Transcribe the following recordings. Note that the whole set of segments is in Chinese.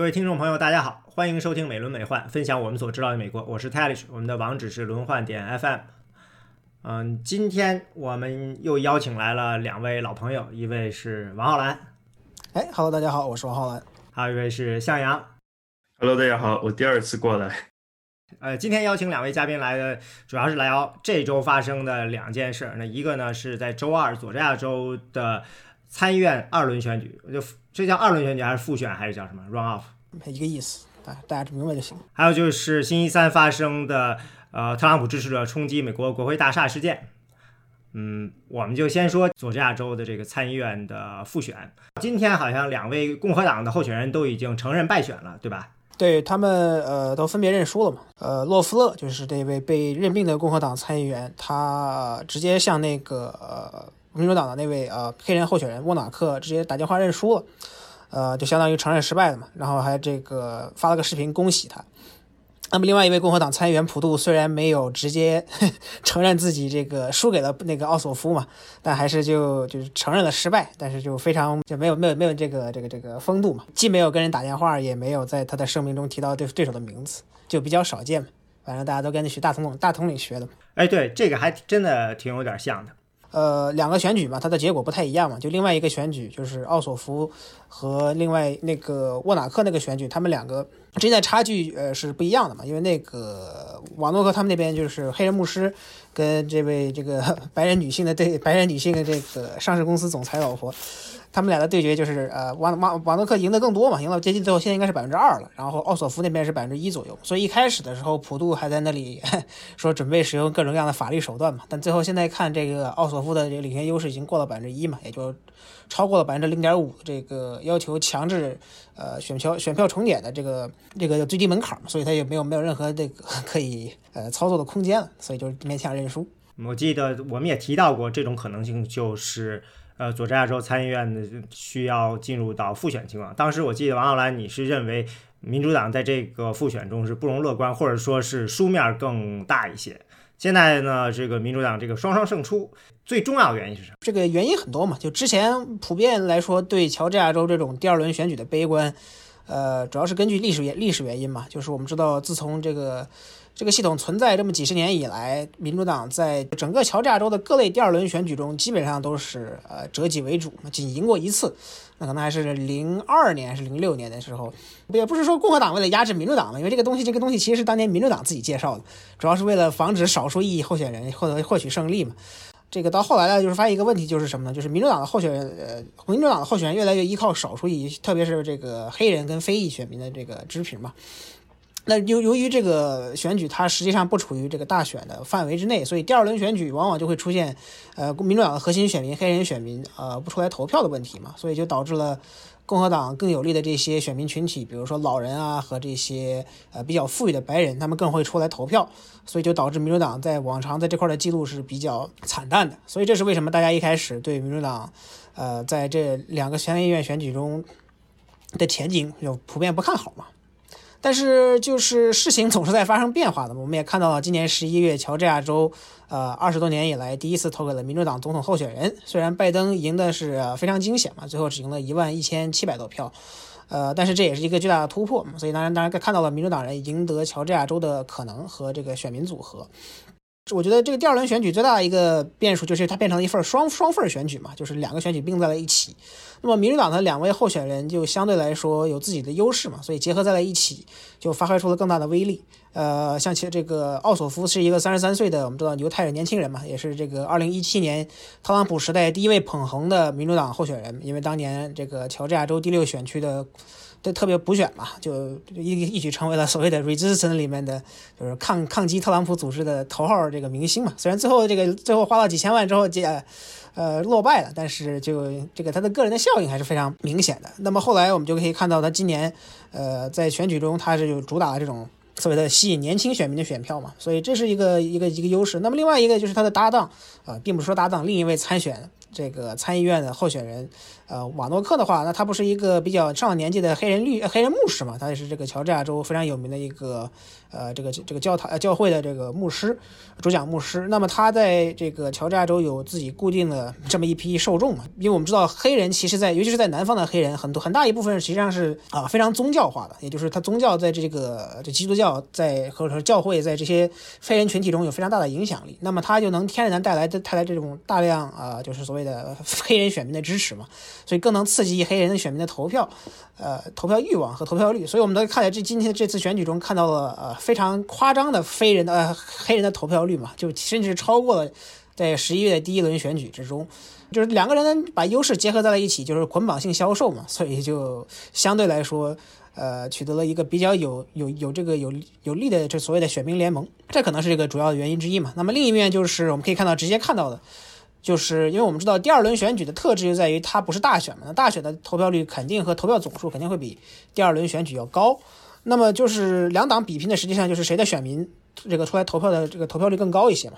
各位听众朋友，大家好，欢迎收听美轮美奂，分享我们所知道的美国。我是 t a l i s h 我们的网址是轮换点 FM。嗯，今天我们又邀请来了两位老朋友，一位是王浩然，哎，Hello，大家好，我是王浩然。还有一位是向阳，Hello，大家好，我第二次过来。呃，今天邀请两位嘉宾来的，主要是聊这周发生的两件事。那一个呢，是在周二佐治亚州的参议院二轮选举，就这叫二轮选举还是复选还是叫什么 run off？一个意思，大大家明白就行。还有就是星期三发生的呃特朗普支持者冲击美国国会大厦事件。嗯，我们就先说佐治亚州的这个参议院的复选。今天好像两位共和党的候选人都已经承认败选了，对吧？对他们，呃，都分别认输了嘛。呃，洛夫勒就是这位被任命的共和党参议员，他直接向那个呃民主党的那位呃黑人候选人沃纳克直接打电话认输了，呃，就相当于承认失败了嘛。然后还这个发了个视频恭喜他。那么，另外一位共和党参议员普杜虽然没有直接 承认自己这个输给了那个奥索夫嘛，但还是就就是承认了失败，但是就非常就没有没有没有这个这个这个风度嘛，既没有跟人打电话，也没有在他的声明中提到对对手的名字，就比较少见嘛。反正大家都跟着学大统领大统领学的嘛。哎，对，这个还真的挺有点像的。呃，两个选举嘛，它的结果不太一样嘛。就另外一个选举，就是奥索夫和另外那个沃纳克那个选举，他们两个之间的差距呃是不一样的嘛。因为那个瓦诺克他们那边就是黑人牧师跟这位这个白人女性的对白人女性的这个上市公司总裁老婆。他们俩的对决就是，呃，瓦瓦瓦诺克赢得更多嘛，赢到接近最后，现在应该是百分之二了。然后奥索夫那边是百分之一左右。所以一开始的时候，普渡还在那里 说准备使用各种各样的法律手段嘛。但最后现在看这个奥索夫的这个领先优势已经过了百分之一嘛，也就超过了百分之零点五这个要求强制呃选票选票重点的这个这个最低门槛嘛。所以他也没有没有任何这个可以呃操作的空间了。所以就勉强认输。我记得我们也提到过这种可能性，就是。呃，佐治亚州参议院的需要进入到复选情况。当时我记得王浩然，你是认为民主党在这个复选中是不容乐观，或者说是输面更大一些。现在呢，这个民主党这个双双胜出，最重要的原因是什么？这个原因很多嘛，就之前普遍来说对乔治亚州这种第二轮选举的悲观，呃，主要是根据历史原历史原因嘛，就是我们知道自从这个。这个系统存在这么几十年以来，民主党在整个乔治亚州的各类第二轮选举中，基本上都是呃折戟为主，仅赢过一次，那可能还是零二年还是零六年的时候，也不是说共和党为了压制民主党嘛，因为这个东西这个东西其实是当年民主党自己介绍的，主要是为了防止少数异议候选人获得获取胜利嘛。这个到后来呢，就是发现一个问题，就是什么呢？就是民主党的候选人，呃，民主党的候选人越来越依靠少数裔，特别是这个黑人跟非裔选民的这个支持嘛。那由由于这个选举它实际上不处于这个大选的范围之内，所以第二轮选举往往就会出现，呃，民主党的核心选民黑人选民呃不出来投票的问题嘛，所以就导致了共和党更有利的这些选民群体，比如说老人啊和这些呃比较富裕的白人，他们更会出来投票，所以就导致民主党在往常在这块的记录是比较惨淡的，所以这是为什么大家一开始对民主党，呃，在这两个参议院选举中的前景就普遍不看好嘛。但是，就是事情总是在发生变化的。我们也看到了，今年十一月，乔治亚州，呃，二十多年以来第一次投给了民主党总统候选人。虽然拜登赢的是非常惊险嘛，最后只赢了一万一千七百多票，呃，但是这也是一个巨大的突破。所以，当然，当然看到了民主党人赢得乔治亚州的可能和这个选民组合。我觉得这个第二轮选举最大的一个变数就是它变成了一份双双份选举嘛，就是两个选举并在了一起。那么民主党的两位候选人就相对来说有自己的优势嘛，所以结合在了一起，就发挥出了更大的威力。呃，像其这个奥索夫是一个三十三岁的我们知道犹太人年轻人嘛，也是这个二零一七年特朗普时代第一位捧红的民主党候选人，因为当年这个乔治亚州第六选区的。对，特别补选嘛，就一一举成为了所谓的 resistance 里面的，就是抗抗击特朗普组织的头号这个明星嘛。虽然最后这个最后花了几千万之后，结呃落败了，但是就这个他的个人的效应还是非常明显的。那么后来我们就可以看到，他今年呃在选举中他是有主打这种所谓的吸引年轻选民的选票嘛，所以这是一个一个一个优势。那么另外一个就是他的搭档啊，并不是说搭档，另一位参选这个参议院的候选人，呃，瓦诺克的话，那他不是一个比较上了年纪的黑人律黑人牧师嘛？他也是这个乔治亚州非常有名的一个呃这个这个教堂教会的这个牧师，主讲牧师。那么他在这个乔治亚州有自己固定的这么一批受众嘛？因为我们知道黑人其实，在尤其是在南方的黑人，很多很大一部分实际上是啊非常宗教化的，也就是他宗教在这个这基督教在或者说教会在这些黑人群体中有非常大的影响力。那么他就能天然带来带来这种大量啊就是所谓的黑人选民的支持嘛，所以更能刺激黑人的选民的投票，呃投票欲望和投票率。所以我们都看在这今天这次选举中看到了呃非常夸张的非人的呃黑人的投票率嘛，就甚至超过了在十一月的第一轮选举之中。就是两个人把优势结合在了一起，就是捆绑性销售嘛，所以就相对来说，呃，取得了一个比较有有有这个有有利的这所谓的选民联盟，这可能是这个主要的原因之一嘛。那么另一面就是我们可以看到直接看到的，就是因为我们知道第二轮选举的特质就在于它不是大选嘛，那大选的投票率肯定和投票总数肯定会比第二轮选举要高，那么就是两党比拼的实际上就是谁的选民这个出来投票的这个投票率更高一些嘛。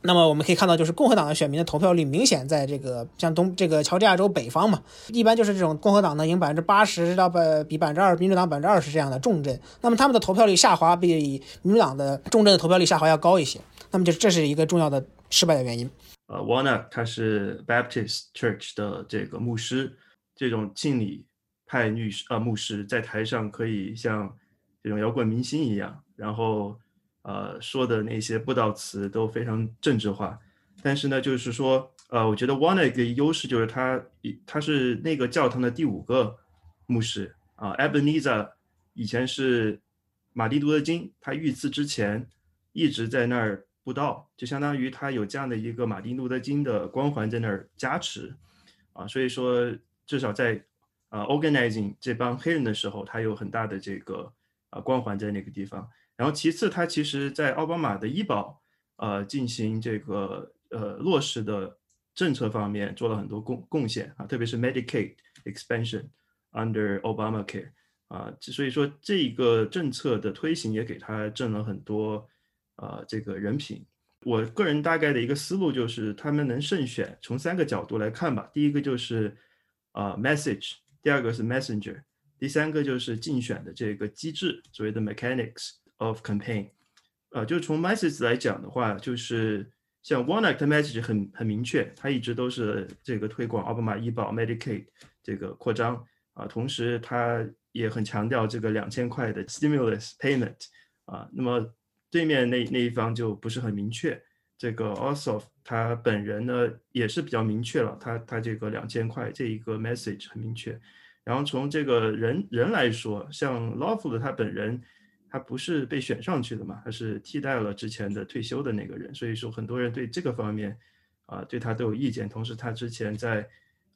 那么我们可以看到，就是共和党的选民的投票率明显在这个像东这个乔治亚州北方嘛，一般就是这种共和党呢赢百分之八十到百比百分之二，民主党百分之二十这样的重镇，那么他们的投票率下滑比民主党的重镇的投票率下滑要高一些，那么就这是一个重要的失败的原因。呃，Warner 他是 Baptist Church 的这个牧师，这种敬礼派律师呃牧师在台上可以像这种摇滚明星一样，然后。呃，说的那些布道词都非常政治化，但是呢，就是说，呃，我觉得 One 一个优势就是他，他是那个教堂的第五个牧师啊。Ebenezer 以前是马丁路德金，他遇刺之前一直在那儿布道，就相当于他有这样的一个马丁路德金的光环在那儿加持啊。所以说，至少在呃 organizing 这帮黑人的时候，他有很大的这个啊光环在那个地方。然后其次，他其实在奥巴马的医保，呃，进行这个呃落实的政策方面做了很多贡贡献啊，特别是 Medicaid expansion under Obamacare 啊，所以说这个政策的推行也给他挣了很多呃这个人品。我个人大概的一个思路就是，他们能胜选，从三个角度来看吧。第一个就是啊 message，第二个是 messenger，第三个就是竞选的这个机制，所谓的 mechanics。of campaign，呃，就从 message 来讲的话，就是像 One Act message 很很明确，他一直都是这个推广奥巴马医保 Medicaid 这个扩张啊，同时他也很强调这个两千块的 stimulus payment 啊，那么对面那那一方就不是很明确，这个 Osof 他本人呢也是比较明确了，他他这个两千块这一个 message 很明确，然后从这个人人来说，像 l o f t 他本人。他不是被选上去的嘛？他是替代了之前的退休的那个人，所以说很多人对这个方面啊，对他都有意见。同时，他之前在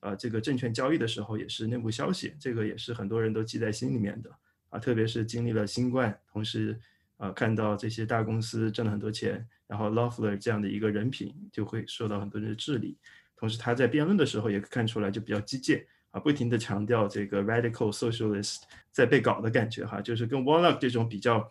啊这个证券交易的时候也是内部消息，这个也是很多人都记在心里面的啊。特别是经历了新冠，同时啊看到这些大公司挣了很多钱，然后 Lofler 这样的一个人品就会受到很多人的质疑。同时，他在辩论的时候也看出来就比较激进。啊，不停的强调这个 radical socialist 在被搞的感觉哈，就是跟 Warlock 这种比较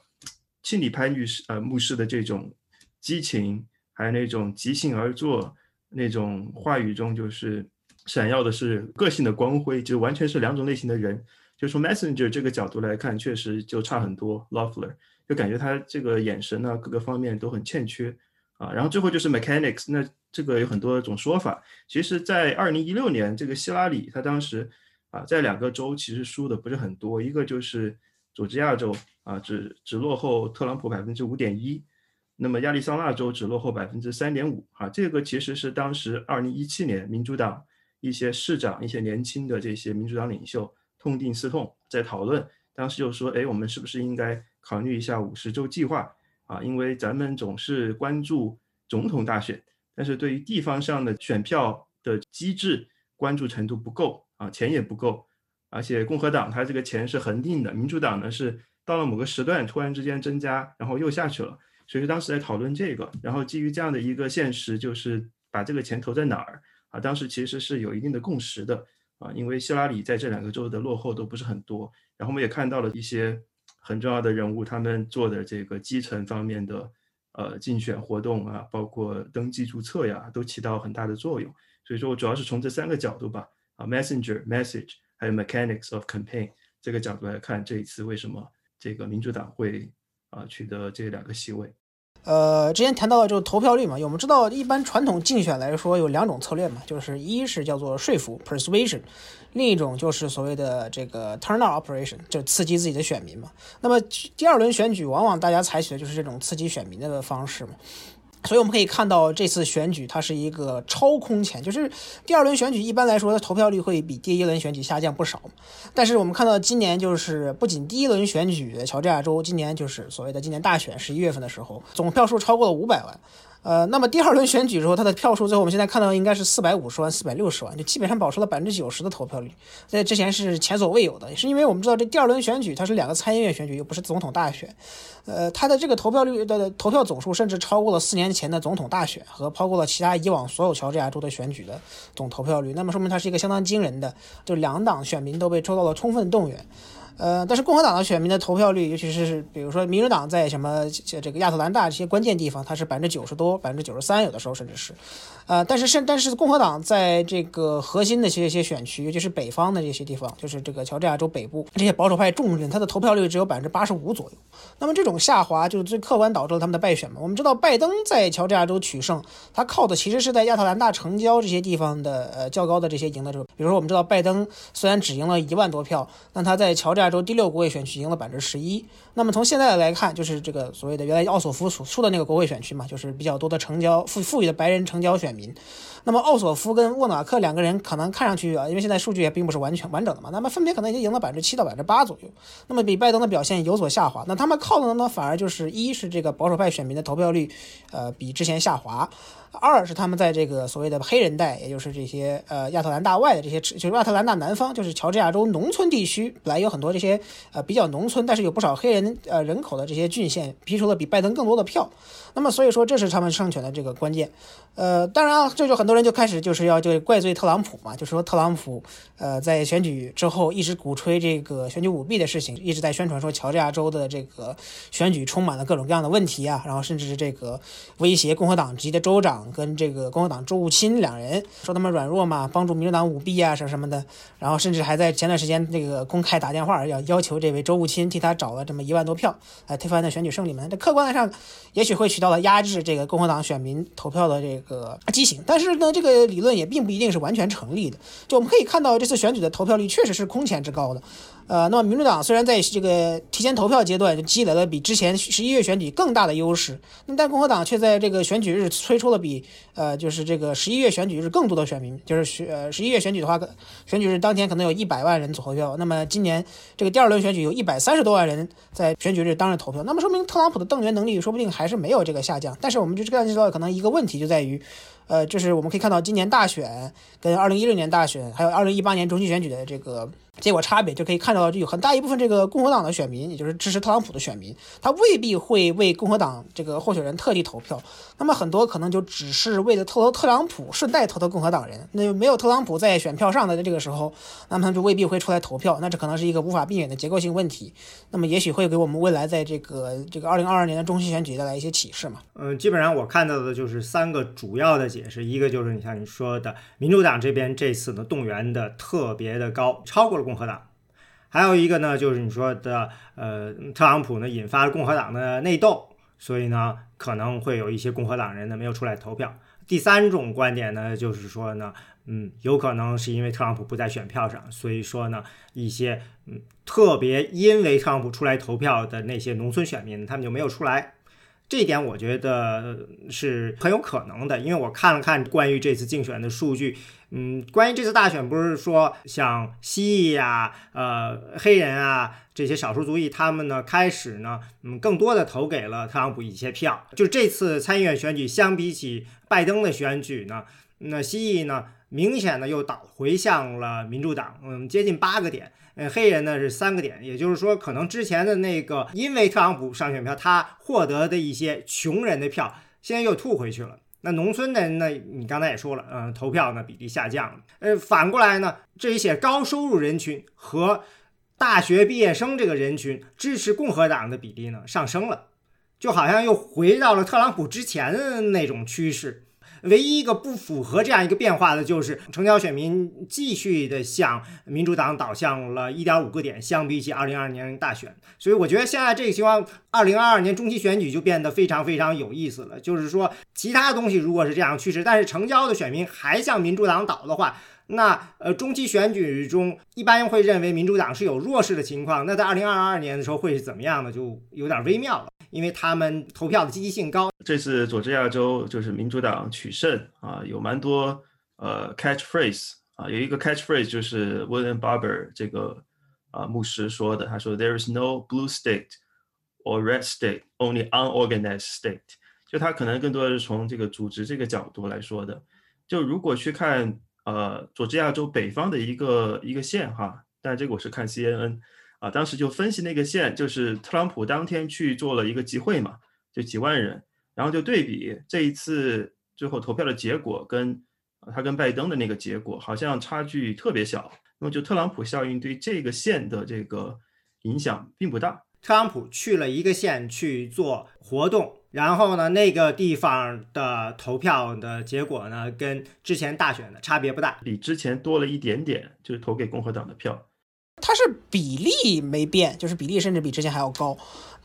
亲理派律师呃牧师的这种激情，还有那种即兴而作那种话语中就是闪耀的是个性的光辉，就完全是两种类型的人。就从 messenger 这个角度来看，确实就差很多。Loeffler 就感觉他这个眼神呢，各个方面都很欠缺啊。然后最后就是 mechanics 那。这个有很多种说法。其实，在二零一六年，这个希拉里他当时啊，在两个州其实输的不是很多，一个就是佐治亚州啊，只只落后特朗普百分之五点一，那么亚利桑那州只落后百分之三点五啊。这个其实是当时二零一七年民主党一些市长、一些年轻的这些民主党领袖痛定思痛，在讨论，当时就说，哎，我们是不是应该考虑一下五十州计划啊？因为咱们总是关注总统大选。但是对于地方上的选票的机制关注程度不够啊，钱也不够，而且共和党它这个钱是恒定的，民主党呢是到了某个时段突然之间增加，然后又下去了，所以说当时在讨论这个，然后基于这样的一个现实，就是把这个钱投在哪儿啊？当时其实是有一定的共识的啊，因为希拉里在这两个州的落后都不是很多，然后我们也看到了一些很重要的人物他们做的这个基层方面的。呃，竞选活动啊，包括登记注册呀，都起到很大的作用。所以说我主要是从这三个角度吧，啊，messenger message 还有 mechanics of campaign 这个角度来看，这一次为什么这个民主党会啊取得这两个席位。呃，之前谈到的就是投票率嘛，我们知道一般传统竞选来说有两种策略嘛，就是一是叫做说服 persuasion，另一种就是所谓的这个 turnout operation，就刺激自己的选民嘛。那么第二轮选举往往大家采取的就是这种刺激选民的方式嘛。所以我们可以看到，这次选举它是一个超空前，就是第二轮选举一般来说的投票率会比第一轮选举下降不少。但是我们看到今年就是不仅第一轮选举乔治亚州今年就是所谓的今年大选十一月份的时候，总票数超过了五百万。呃，那么第二轮选举之后，它的票数最后我们现在看到应该是四百五十万、四百六十万，就基本上保持了百分之九十的投票率，在之前是前所未有的。也是因为我们知道这第二轮选举它是两个参议院选举，又不是总统大选，呃，它的这个投票率的投票总数甚至超过了四年前的总统大选和超过了其他以往所有乔治亚州的选举的总投票率。那么说明它是一个相当惊人的，就两党选民都被抽到了充分动员。呃，但是共和党的选民的投票率，尤其是比如说民主党在什么这个亚特兰大这些关键地方，它是百分之九十多，百分之九十三，有的时候甚至是。呃，但是甚但是共和党在这个核心的这些选区，尤其是北方的这些地方，就是这个乔治亚州北部这些保守派重镇，他的投票率只有百分之八十五左右。那么这种下滑，就是最客观导致了他们的败选嘛。我们知道拜登在乔治亚州取胜，他靠的其实是在亚特兰大城郊这些地方的呃较高的这些赢的这个，比如说我们知道拜登虽然只赢了一万多票，但他在乔治亚洲第六国会选区赢了百分之十一。那么从现在来看，就是这个所谓的原来奥索夫所处的那个国会选区嘛，就是比较多的成交富富裕的白人成交选民。那么奥索夫跟沃纳克两个人可能看上去啊，因为现在数据也并不是完全完整的嘛，那么分别可能已经赢了百分之七到百分之八左右，那么比拜登的表现有所下滑。那他们靠的呢，反而就是一是这个保守派选民的投票率，呃，比之前下滑。二是他们在这个所谓的黑人带，也就是这些呃亚特兰大外的这些，就是亚特兰大南方，就是乔治亚州农村地区，本来有很多这些呃比较农村，但是有不少黑人呃人口的这些郡县，批出了比拜登更多的票。那么所以说这是他们胜选的这个关键。呃，当然啊，这就很多人就开始就是要就怪罪特朗普嘛，就说特朗普呃在选举之后一直鼓吹这个选举舞弊的事情，一直在宣传说乔治亚州的这个选举充满了各种各样的问题啊，然后甚至是这个威胁共和党籍的州长。跟这个共和党州务卿两人说他们软弱嘛，帮助民主党舞弊啊什么什么的，然后甚至还在前段时间那个公开打电话要要求这位州务卿替他找了这么一万多票来推翻的选举胜利嘛。这客观上也许会取起到了压制这个共和党选民投票的这个畸形，但是呢，这个理论也并不一定是完全成立的。就我们可以看到这次选举的投票率确实是空前之高的。呃，那么民主党虽然在这个提前投票阶段就积累了比之前十一月选举更大的优势，那但共和党却在这个选举日推出了比呃就是这个十一月选举日更多的选民，就是选十一月选举的话，选举日当天可能有一百万人投票，那么今年这个第二轮选举有一百三十多万人在选举日当日投票，那么说明特朗普的动员能力说不定还是没有这个下降，但是我们就这样知道可能一个问题就在于。呃，就是我们可以看到今年大选跟二零一六年大选，还有二零一八年中期选举的这个结果差别，就可以看到，就有很大一部分这个共和党的选民，也就是支持特朗普的选民，他未必会为共和党这个候选人特地投票。那么很多可能就只是为了投投特朗普，顺带投投共和党人。那没有特朗普在选票上的这个时候，那么他就未必会出来投票。那这可能是一个无法避免的结构性问题。那么也许会给我们未来在这个这个二零二二年的中期选举带来一些启示嘛？嗯，基本上我看到的就是三个主要的解释，一个就是你像你说的，民主党这边这次呢动员的特别的高，超过了共和党；还有一个呢就是你说的，呃，特朗普呢引发了共和党的内斗，所以呢可能会有一些共和党人呢没有出来投票。第三种观点呢就是说呢，嗯，有可能是因为特朗普不在选票上，所以说呢一些嗯特别因为特朗普出来投票的那些农村选民，他们就没有出来。这一点我觉得是很有可能的，因为我看了看关于这次竞选的数据，嗯，关于这次大选不是说像蜥蜴呀、呃黑人啊这些少数族裔，他们呢开始呢，嗯，更多的投给了特朗普一些票。就这次参议院选举相比起拜登的选举呢，那蜥蜴呢明显的又倒回向了民主党，嗯，接近八个点。呃，黑人呢是三个点，也就是说，可能之前的那个因为特朗普上选票，他获得的一些穷人的票，现在又吐回去了。那农村的人呢，你刚才也说了，嗯，投票呢比例下降了。呃，反过来呢，这一些高收入人群和大学毕业生这个人群支持共和党的比例呢上升了，就好像又回到了特朗普之前的那种趋势。唯一一个不符合这样一个变化的就是成交选民继续的向民主党导向了一点五个点，相比起二零二二年大选。所以我觉得现在这个情况，二零二二年中期选举就变得非常非常有意思了。就是说，其他东西如果是这样趋势，但是成交的选民还向民主党倒的话。那呃，中期选举中一般会认为民主党是有弱势的情况。那在二零二二年的时候会是怎么样的？就有点微妙了，因为他们投票的积极性高。这次佐治亚州就是民主党取胜啊，有蛮多呃 catchphrase 啊，有一个 catchphrase 就是 William Barber 这个啊牧师说的，他说 There is no blue state or red state, only unorganized state。就他可能更多的是从这个组织这个角度来说的。就如果去看。呃，佐治亚州北方的一个一个县哈，但这个我是看 CNN 啊，当时就分析那个县，就是特朗普当天去做了一个集会嘛，就几万人，然后就对比这一次最后投票的结果跟他跟拜登的那个结果，好像差距特别小，那么就特朗普效应对这个县的这个影响并不大。特朗普去了一个县去做活动。然后呢，那个地方的投票的结果呢，跟之前大选的差别不大，比之前多了一点点，就是投给共和党的票。它是比例没变，就是比例甚至比之前还要高。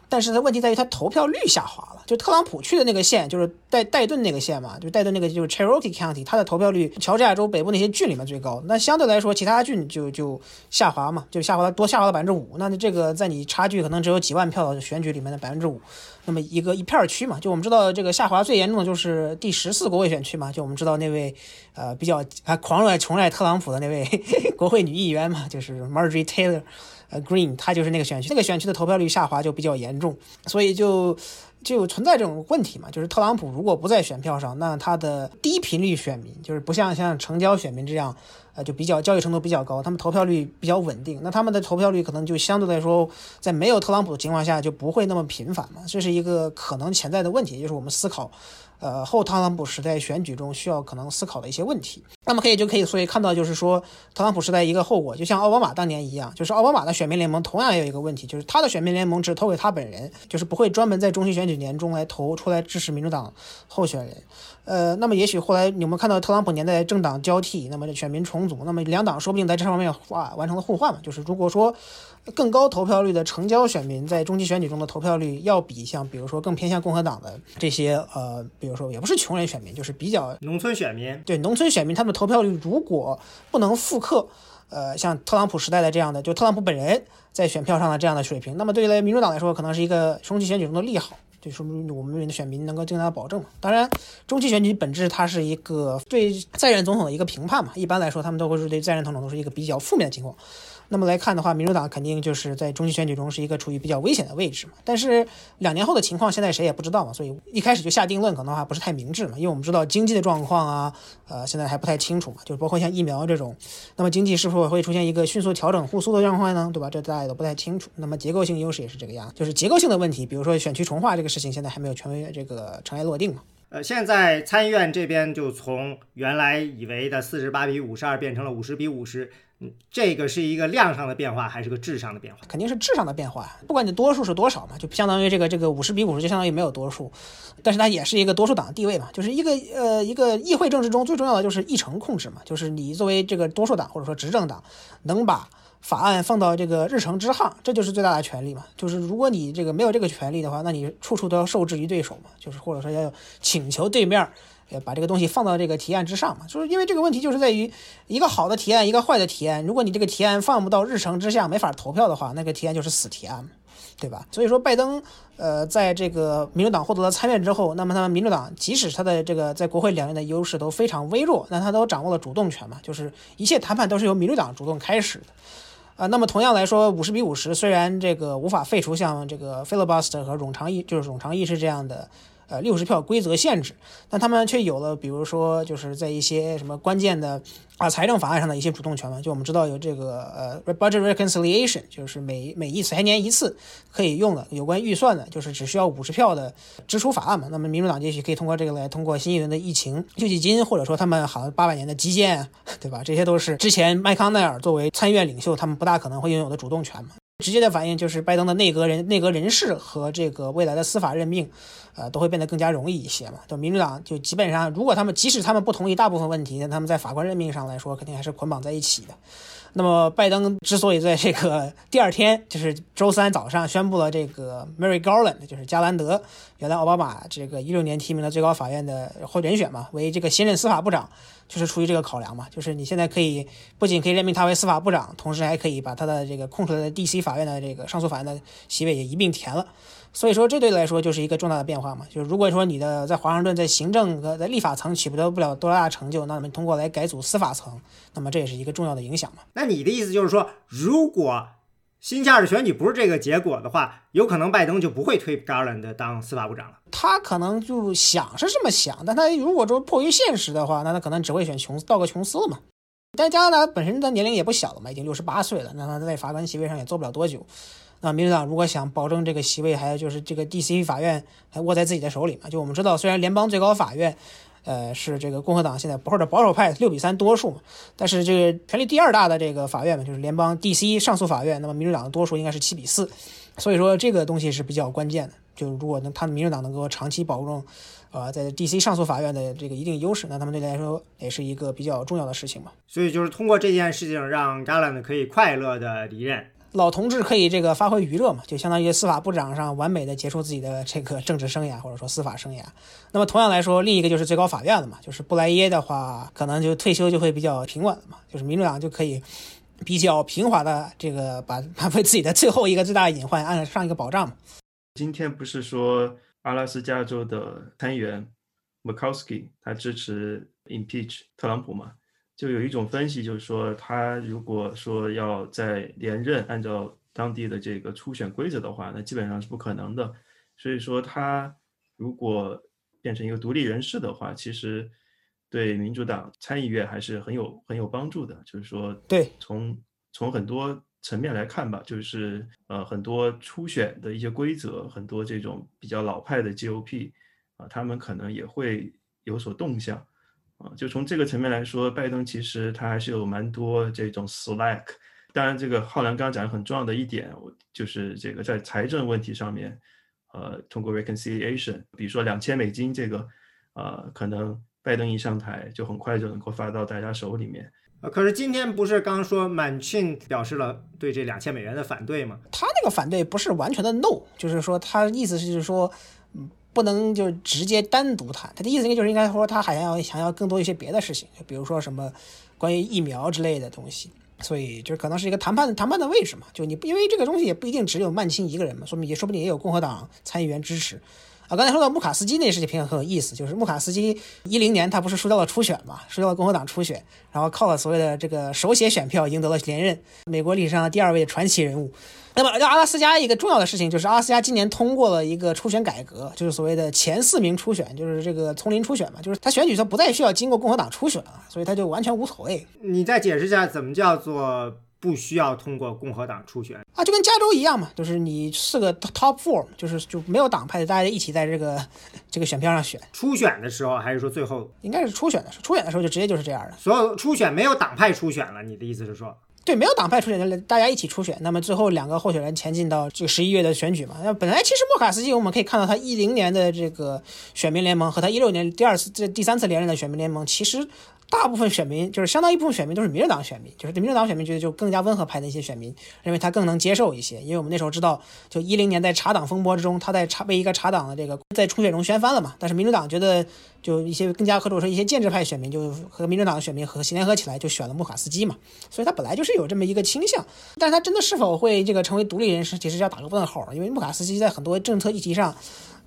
但是它问题在于它投票率下滑了，就特朗普去的那个县，就是戴戴顿那个县嘛，就戴顿那个就是 Cherokee County，它的投票率乔治亚州北部那些郡里面最高。那相对来说，其他郡就就下滑嘛，就下滑了多下滑了百分之五。那这个在你差距可能只有几万票的选举里面的百分之五，那么一个一片区嘛，就我们知道这个下滑最严重的就是第十四国会选区嘛，就我们知道那位呃比较还狂热崇拜特朗普的那位 国会女议员嘛，就是 Marjorie Taylor。呃，Green，他就是那个选区，那个选区的投票率下滑就比较严重，所以就就存在这种问题嘛。就是特朗普如果不在选票上，那他的低频率选民，就是不像像成交选民这样，呃，就比较交易程度比较高，他们投票率比较稳定，那他们的投票率可能就相对来说，在没有特朗普的情况下就不会那么频繁嘛。这是一个可能潜在的问题，就是我们思考。呃，后特朗普时代选举中需要可能思考的一些问题，那么可以就可以所以看到就是说，特朗普时代一个后果，就像奥巴马当年一样，就是奥巴马的选民联盟同样也有一个问题，就是他的选民联盟只投给他本人，就是不会专门在中期选举年中来投出来支持民主党候选人。呃，那么也许后来你们看到特朗普年代政党交替，那么选民重组，那么两党说不定在这方面化完成了互换嘛，就是如果说。更高投票率的成交选民在中期选举中的投票率，要比像比如说更偏向共和党的这些呃，比如说也不是穷人选民，就是比较农村选民，对农村选民，他们投票率如果不能复刻，呃，像特朗普时代的这样的，就特朗普本人在选票上的这样的水平，那么对于民主党来说，可能是一个中期选举中的利好，就说明我们的选民能够尽量保证嘛。当然，中期选举本质它是一个对在任总统的一个评判嘛，一般来说，他们都会是对在任总统都是一个比较负面的情况。那么来看的话，民主党肯定就是在中期选举中是一个处于比较危险的位置嘛。但是两年后的情况现在谁也不知道嘛，所以一开始就下定论可能话不是太明智嘛。因为我们知道经济的状况啊，呃，现在还不太清楚嘛，就是包括像疫苗这种，那么经济是否会出现一个迅速调整复苏的状况呢？对吧？这大家都不太清楚。那么结构性优势也是这个样，就是结构性的问题，比如说选区重划这个事情，现在还没有权威这个尘埃落定嘛。呃，现在参议院这边就从原来以为的四十八比五十二变成了五十比五十。嗯，这个是一个量上的变化，还是个质上的变化？肯定是质上的变化。不管你多数是多少嘛，就相当于这个这个五十比五十，就相当于没有多数。但是它也是一个多数党的地位嘛，就是一个呃一个议会政治中最重要的就是议程控制嘛，就是你作为这个多数党或者说执政党，能把法案放到这个日程之上，这就是最大的权利嘛。就是如果你这个没有这个权利的话，那你处处都要受制于对手嘛，就是或者说要请求对面。呃，把这个东西放到这个提案之上嘛，就是因为这个问题就是在于一个好的提案，一个坏的提案。如果你这个提案放不到日程之下，没法投票的话，那个提案就是死提案，对吧？所以说，拜登呃，在这个民主党获得了参院之后，那么他们民主党即使他的这个在国会两院的优势都非常微弱，那他都掌握了主动权嘛，就是一切谈判都是由民主党主动开始的。啊，那么同样来说，五十比五十，虽然这个无法废除像这个 filibuster 和冗长议就是冗长议事这样的。呃，六十票规则限制，但他们却有了，比如说，就是在一些什么关键的啊财政法案上的一些主动权嘛。就我们知道有这个呃 budget reconciliation，就是每每一财年一次可以用的有关预算的，就是只需要五十票的支出法案嘛。那么民主党也许可以通过这个来通过新一轮的疫情救济金，或者说他们好像八百年的基建，对吧？这些都是之前麦康奈尔作为参议院领袖，他们不大可能会拥有的主动权嘛。直接的反应就是拜登的内阁人内阁人事和这个未来的司法任命，呃，都会变得更加容易一些嘛。就民主党就基本上，如果他们即使他们不同意大部分问题，那他们在法官任命上来说，肯定还是捆绑在一起的。那么，拜登之所以在这个第二天，就是周三早上宣布了这个 Mary Garland，就是加兰德，原来奥巴马这个一六年提名的最高法院的候选人选嘛，为这个新任司法部长，就是出于这个考量嘛，就是你现在可以不仅可以任命他为司法部长，同时还可以把他的这个空出来的 D.C. 法院的这个上诉法院的席位也一并填了。所以说，这对来说就是一个重大的变化嘛。就是如果说你的在华盛顿在行政和在立法层取得不了多大成就，那我们通过来改组司法层，那么这也是一个重要的影响嘛。那你的意思就是说，如果新下的选举不是这个结果的话，有可能拜登就不会推 Garland 当司法部长了。他可能就想是这么想，但他如果说迫于现实的话，那他可能只会选琼道格琼斯了嘛。但加拿大本身的年龄也不小了嘛，已经六十八岁了，那他在法官席位上也坐不了多久。那民主党如果想保证这个席位，还有就是这个 D.C. 法院还握在自己的手里嘛？就我们知道，虽然联邦最高法院，呃，是这个共和党现在或者保守派六比三多数嘛，但是这个权力第二大的这个法院嘛，就是联邦 D.C. 上诉法院，那么民主党的多数应该是七比四，所以说这个东西是比较关键的。就如果能他们民主党能够长期保证，呃，在 D.C. 上诉法院的这个一定优势，那他们对来说也是一个比较重要的事情嘛。所以就是通过这件事情，让 Garland 可以快乐的离任。老同志可以这个发挥余热嘛，就相当于司法部长上完美的结束自己的这个政治生涯或者说司法生涯。那么同样来说，另一个就是最高法院了嘛，就是布莱耶的话，可能就退休就会比较平稳了嘛，就是民主党就可以比较平滑的这个把把为自己的最后一个最大的隐患按上一个保障嘛。今天不是说阿拉斯加州的参议员 Murkowski 他支持 impeach 特朗普嘛？就有一种分析，就是说他如果说要在连任，按照当地的这个初选规则的话，那基本上是不可能的。所以说他如果变成一个独立人士的话，其实对民主党参议院还是很有很有帮助的。就是说，对，从从很多层面来看吧，就是呃很多初选的一些规则，很多这种比较老派的 GOP 啊，他们可能也会有所动向。啊，就从这个层面来说，拜登其实他还是有蛮多这种 slack。当然，这个浩然刚刚讲的很重要的一点，我就是这个在财政问题上面，呃，通过 reconciliation，比如说两千美金这个，呃，可能拜登一上台就很快就能够发到大家手里面。呃，可是今天不是刚说满庆表示了对这两千美元的反对吗？他那个反对不是完全的 no，就是说他意思是就是说，嗯。不能就是直接单独谈，他的意思应该就是应该说他还要想要更多一些别的事情，比如说什么关于疫苗之类的东西，所以就是可能是一个谈判谈判的位置嘛，就你因为这个东西也不一定只有曼青一个人嘛，说明也说不定也有共和党参议员支持。啊，刚才说到穆卡斯基那事情很有意思，就是穆卡斯基一零年他不是输掉了初选嘛，输掉了共和党初选，然后靠了所谓的这个手写选票赢得了连任，美国历史上第二位传奇人物。那么，阿拉斯加一个重要的事情就是，阿拉斯加今年通过了一个初选改革，就是所谓的前四名初选，就是这个丛林初选嘛，就是他选举他不再需要经过共和党初选了，所以他就完全无所谓。你再解释一下，怎么叫做不需要通过共和党初选啊？就跟加州一样嘛，就是你四个 top four，就是就没有党派的，大家一起在这个这个选票上选。初选的时候还是说最后？应该是初选的时候，初选的时候就直接就是这样的。所有初选没有党派初选了，你的意思是说？对，没有党派初选的，大家一起初选，那么最后两个候选人前进到这个十一月的选举嘛。那本来其实莫卡斯基，我们可以看到他一零年的这个选民联盟和他一六年第二次、这第三次连任的选民联盟，其实。大部分选民就是相当一部分选民都是民主党选民，就是对民主党选民觉得就更加温和派的一些选民，认为他更能接受一些。因为我们那时候知道，就一零年在查党风波之中，他在查被一个查党的这个在初选中掀翻了嘛。但是民主党觉得，就一些更加或者说一些建制派选民，就和民主党的选民和联合起来，就选了穆卡斯基嘛。所以他本来就是有这么一个倾向，但是他真的是否会这个成为独立人士，其实要打个问号。因为穆卡斯基在很多政策议题上。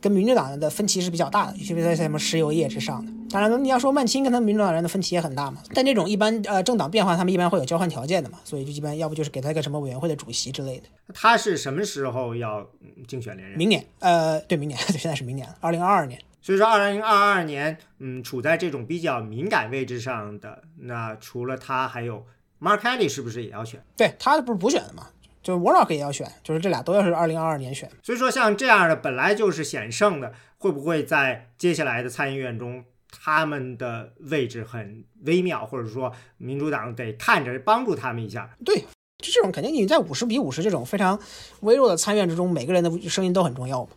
跟民主党人的分歧是比较大的，尤其是在什么石油业之上的。当然，你要说曼青跟他们民主党人的分歧也很大嘛。但这种一般呃政党变化，他们一般会有交换条件的嘛，所以就一般要不就是给他一个什么委员会的主席之类的。他是什么时候要竞选连任？明年，呃，对，明年，对，现在是明年，二零二二年。所以说，二零二二年，嗯，处在这种比较敏感位置上的，那除了他，还有 Mark Kelly 是不是也要选？对他不是补选的嘛？就是 Warlock 也要选，就是这俩都要是二零二二年选。所以说，像这样的本来就是险胜的，会不会在接下来的参议院中，他们的位置很微妙，或者说民主党得看着帮助他们一下？对。就这种肯定你在五十比五十这种非常微弱的参院之中，每个人的声音都很重要嘛。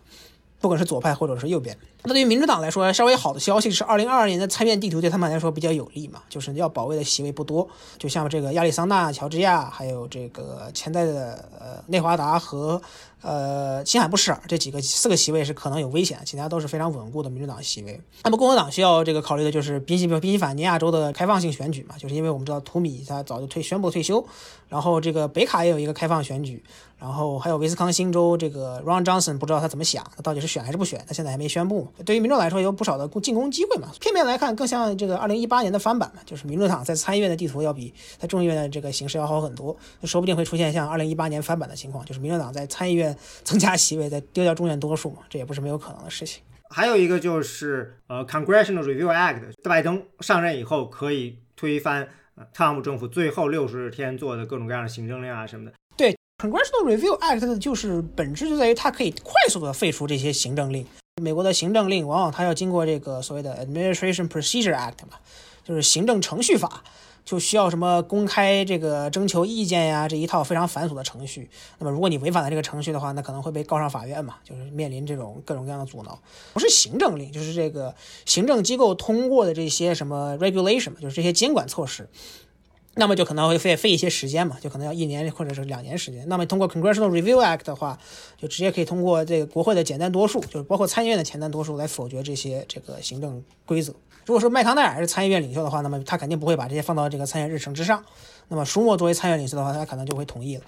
不管是左派或者是右边，那对于民主党来说，稍微好的消息是，二零二二年的参院地图对他们来说比较有利嘛，就是要保卫的席位不多，就像这个亚利桑那、乔治亚，还有这个潜在的呃内华达和。呃，新罕布什尔这几个四个席位是可能有危险，其他都是非常稳固的民主党席位。那么共和党需要这个考虑的就是宾夕宾夕法尼亚州的开放性选举嘛，就是因为我们知道图米他早就退宣布退休，然后这个北卡也有一个开放选举，然后还有威斯康星州这个 Ron Johnson 不知道他怎么想，他到底是选还是不选，他现在还没宣布。对于民众来说有不少的进攻机会嘛，片面来看更像这个二零一八年的翻版嘛，就是民主党在参议院的地图要比在众议院的这个形势要好很多，说不定会出现像二零一八年翻版的情况，就是民主党在参议院。增加席位，再丢掉众院多数嘛，这也不是没有可能的事情。还有一个就是呃，Congressional Review Act，拜登上任以后可以推翻特朗普政府最后六十天做的各种各样的行政令啊什么的。对，Congressional Review Act 的就是本质就在于它可以快速的废除这些行政令。美国的行政令往往它要经过这个所谓的 Administration Procedure Act 嘛，就是行政程序法。就需要什么公开这个征求意见呀，这一套非常繁琐的程序。那么如果你违反了这个程序的话，那可能会被告上法院嘛，就是面临这种各种各样的阻挠。不是行政令，就是这个行政机构通过的这些什么 regulation 就是这些监管措施。那么就可能会费费一些时间嘛，就可能要一年或者是两年时间。那么通过 Congressional Review Act 的话，就直接可以通过这个国会的简单多数，就是包括参议院的简单多数来否决这些这个行政规则。如果说麦康奈尔是参议院领袖的话，那么他肯定不会把这些放到这个参议院日程之上。那么舒默作为参议院领袖的话，他可能就会同意了。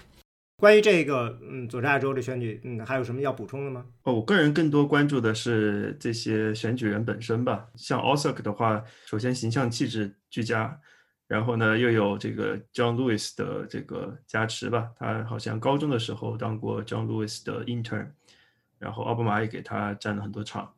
关于这个嗯佐治亚州的选举，嗯，还有什么要补充的吗？哦，我个人更多关注的是这些选举人本身吧。像 o s a k 的话，首先形象气质俱佳，然后呢又有这个 John Lewis 的这个加持吧。他好像高中的时候当过 John Lewis 的 intern，然后奥巴马也给他占了很多场。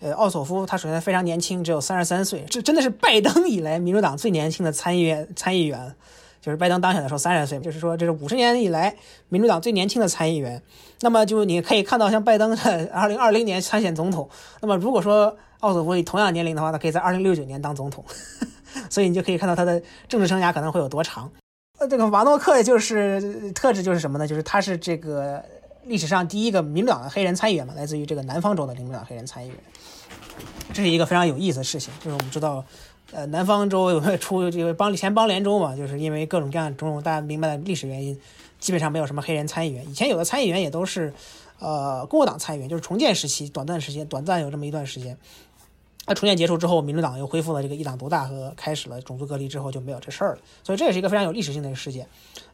呃，奥索夫他首先非常年轻，只有三十三岁，这真的是拜登以来民主党最年轻的参议员。参议员就是拜登当选的时候三十岁，就是说这是五十年以来民主党最年轻的参议员。那么就你可以看到，像拜登在 二零二零年参选总统，那么如果说奥索夫以同样年龄的话，他可以在二零六九年当总统，所以你就可以看到他的政治生涯可能会有多长。呃，这个瓦诺克就是特质就是什么呢？就是他是这个历史上第一个民主党的黑人参议员嘛，来自于这个南方州的民主党黑人参议员。这是一个非常有意思的事情，就是我们知道，呃，南方州有没有出这个邦前邦联州嘛，就是因为各种各样种种大家明白的历史原因，基本上没有什么黑人参议员。以前有的参议员也都是，呃，共和党参议员，就是重建时期短暂时间，短暂有这么一段时间。那重建结束之后，民主党又恢复了这个一党独大和开始了种族隔离之后就没有这事儿了。所以这也是一个非常有历史性的一个事件。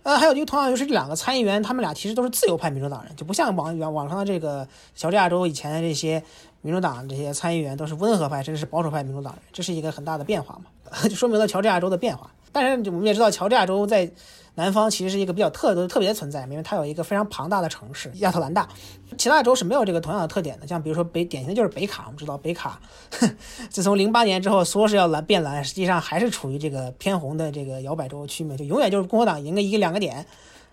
呃，还有就同样就是这两个参议员，他们俩其实都是自由派民主党人，就不像网网网上的这个乔治亚州以前的这些。民主党这些参议员都是温和派，甚至是保守派民主党人，这是一个很大的变化嘛？就说明了乔治亚州的变化。但是我们也知道，乔治亚州在南方其实是一个比较特的特别的存在，因为它有一个非常庞大的城市亚特兰大。其他州是没有这个同样的特点的。像比如说北典型的就是北卡，我们知道北卡自从零八年之后说是要蓝变蓝，实际上还是处于这个偏红的这个摇摆州区嘛，就永远就是共和党赢个一两个点。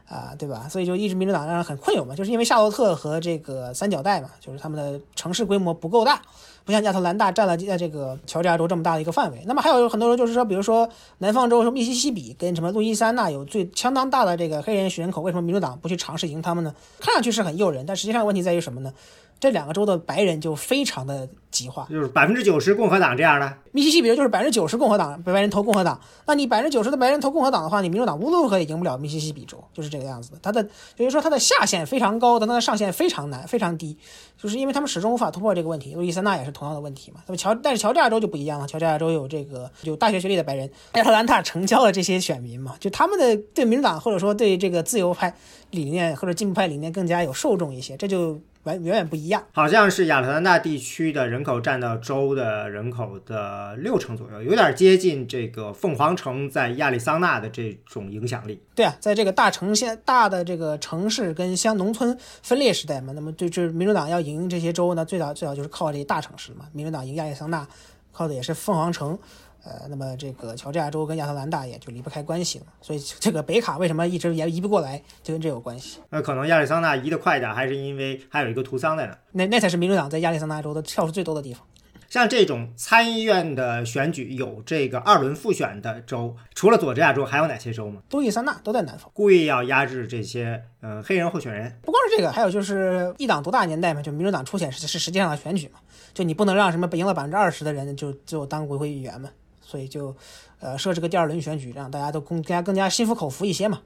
啊，对吧？所以就一直民主党让人很困扰嘛，就是因为夏洛特和这个三角带嘛，就是他们的城市规模不够大，不像亚特兰大占了在这个乔治亚州这么大的一个范围。那么还有很多人就是说，比如说南方州，什么密西西比跟什么路易斯安那有最相当大的这个黑人人口，为什么民主党不去尝试赢他们呢？看上去是很诱人，但实际上问题在于什么呢？这两个州的白人就非常的极化，就是百分之九十共和党这样的。密西西比州就是百分之九十共和党，白人投共和党。那你百分之九十的白人投共和党的话，你民主党无论如何也赢不了密西西比州，就是这个样子的。它的就是说它的下限非常高，但它的上限非常难，非常低，就是因为他们始终无法突破这个问题。路易斯安那也是同样的问题嘛。那么乔但是乔治亚州就不一样了，乔治亚州有这个有大学学历的白人，亚特兰大成交了这些选民嘛，就他们的对民主党或者说对这个自由派理念或者进步派理念更加有受众一些，这就。完远远不一样，好像是亚特兰大地区的人口占到州的人口的六成左右，有点接近这个凤凰城在亚利桑那的这种影响力。对啊，在这个大城县、大的这个城市跟乡农村分裂时代嘛，那么对这民主党要赢这些州呢，最早最早就是靠这些大城市嘛。民主党赢亚利桑那，靠的也是凤凰城。呃，那么这个乔治亚州跟亚特兰大也就离不开关系了，所以这个北卡为什么一直也移不过来，就跟这有关系。那可能亚利桑那移得快一点，还是因为还有一个图桑在那？那那才是民主党在亚利桑那州的票数最多的地方。像这种参议院的选举有这个二轮复选的州，除了佐治亚州，还有哪些州吗？路易斯安那都在南方，故意要压制这些呃黑人候选人。不光是这个，还有就是一党独大年代嘛，就民主党出现是是实际上的选举嘛，就你不能让什么赢了百分之二十的人就就当国会议员嘛，所以就呃设置个第二轮选举，让大家都更加更加心服口服一些嘛。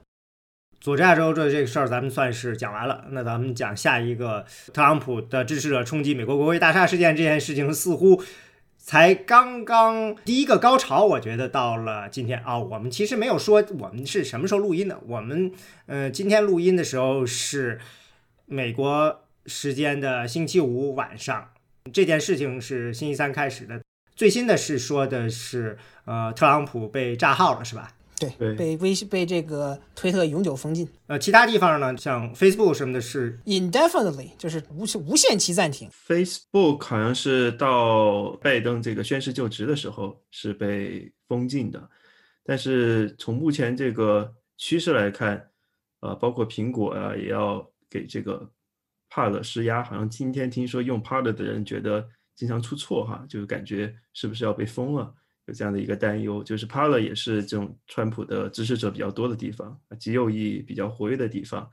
佐治亚州这这个事儿咱们算是讲完了，那咱们讲下一个特朗普的支持者冲击美国国会大厦事件这件事情，似乎才刚刚第一个高潮。我觉得到了今天啊，我们其实没有说我们是什么时候录音的，我们呃今天录音的时候是美国时间的星期五晚上，这件事情是星期三开始的。最新的是说的是呃特朗普被炸号了，是吧？对，对被微信被这个推特永久封禁呃，其他地方呢，像 Facebook 什么的是，indefinitely 就是无无限期暂停。Facebook 好像是到拜登这个宣誓就职的时候是被封禁的，但是从目前这个趋势来看，呃，包括苹果啊也要给这个 Parler 施压，好像今天听说用 Parler 的人觉得经常出错哈，就是感觉是不是要被封了，有这样的一个担忧。就是 Parler 也是这种川普的支持者比较多的地方，极右翼比较活跃的地方。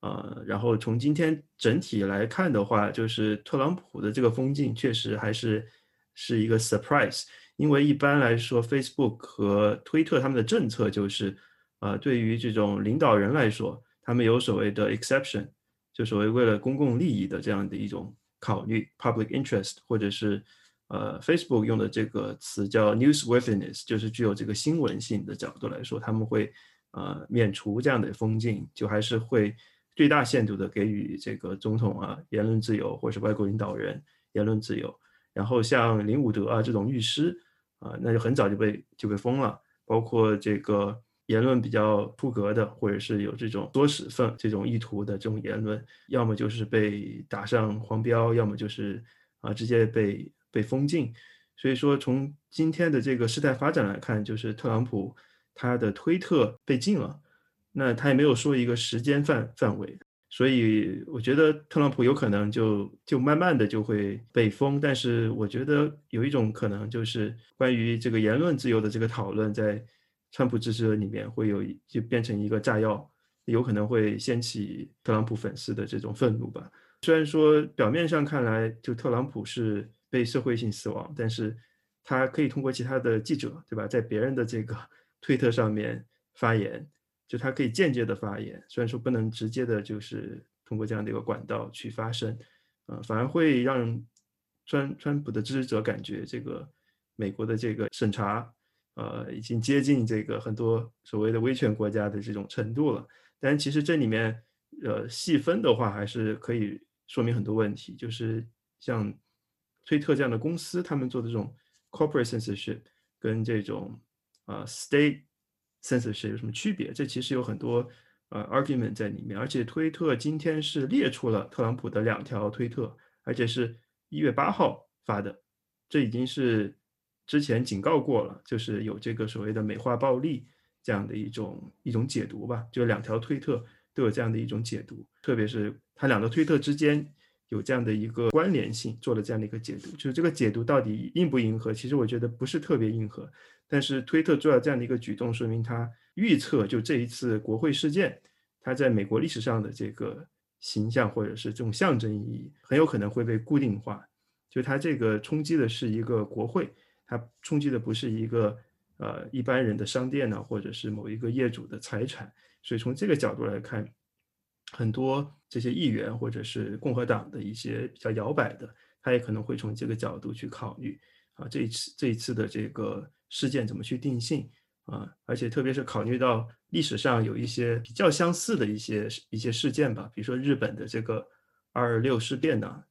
呃，然后从今天整体来看的话，就是特朗普的这个封禁确实还是是一个 surprise，因为一般来说，Facebook 和推特他们的政策就是，呃，对于这种领导人来说，他们有所谓的 exception，就所谓为了公共利益的这样的一种考虑 public interest，或者是呃 Facebook 用的这个词叫 newsworthiness，就是具有这个新闻性的角度来说，他们会呃免除这样的封禁，就还是会最大限度的给予这个总统啊言论自由，或者是外国领导人言论自由。然后像林伍德啊这种律师啊，那就很早就被就被封了，包括这个言论比较出格的，或者是有这种多使份这种意图的这种言论，要么就是被打上黄标，要么就是啊直接被被封禁。所以说，从今天的这个事态发展来看，就是特朗普他的推特被禁了，那他也没有说一个时间范范围，所以我觉得特朗普有可能就就慢慢的就会被封。但是我觉得有一种可能就是关于这个言论自由的这个讨论，在川普支持者里面会有就变成一个炸药，有可能会掀起特朗普粉丝的这种愤怒吧。虽然说表面上看来，就特朗普是被社会性死亡，但是他可以通过其他的记者，对吧，在别人的这个 推特上面发言，就他可以间接的发言，虽然说不能直接的，就是通过这样的一个管道去发声，呃，反而会让川川普的支持者感觉这个美国的这个审查，呃，已经接近这个很多所谓的威权国家的这种程度了。但其实这里面，呃，细分的话，还是可以说明很多问题，就是像推特这样的公司，他们做的这种 corporate censorship 跟这种啊、state censorship 有什么区别？这其实有很多呃 argument 在里面。而且推特今天是列出了特朗普的两条推特，而且是一月八号发的，这已经是之前警告过了，就是有这个所谓的美化暴力这样的一种一种解读吧，就两条推特都有这样的一种解读，特别是它两个推特之间有这样的一个关联性，做了这样的一个解读，就是这个解读到底硬不硬核？其实我觉得不是特别硬核，但是推特做了这样的一个举动，说明他预测就这一次国会事件，它在美国历史上的这个形象或者是这种象征意义，很有可能会被固定化。就它这个冲击的是一个国会，它冲击的不是一个呃一般人的商店呢，或者是某一个业主的财产。所以从这个角度来看，很多这些议员或者是共和党的一些比较摇摆的，他也可能会从这个角度去考虑啊，这一次这一次的这个事件怎么去定性啊，而且特别是考虑到历史上有一些比较相似的一些一些事件吧，比如说日本的这个二二六事变呢，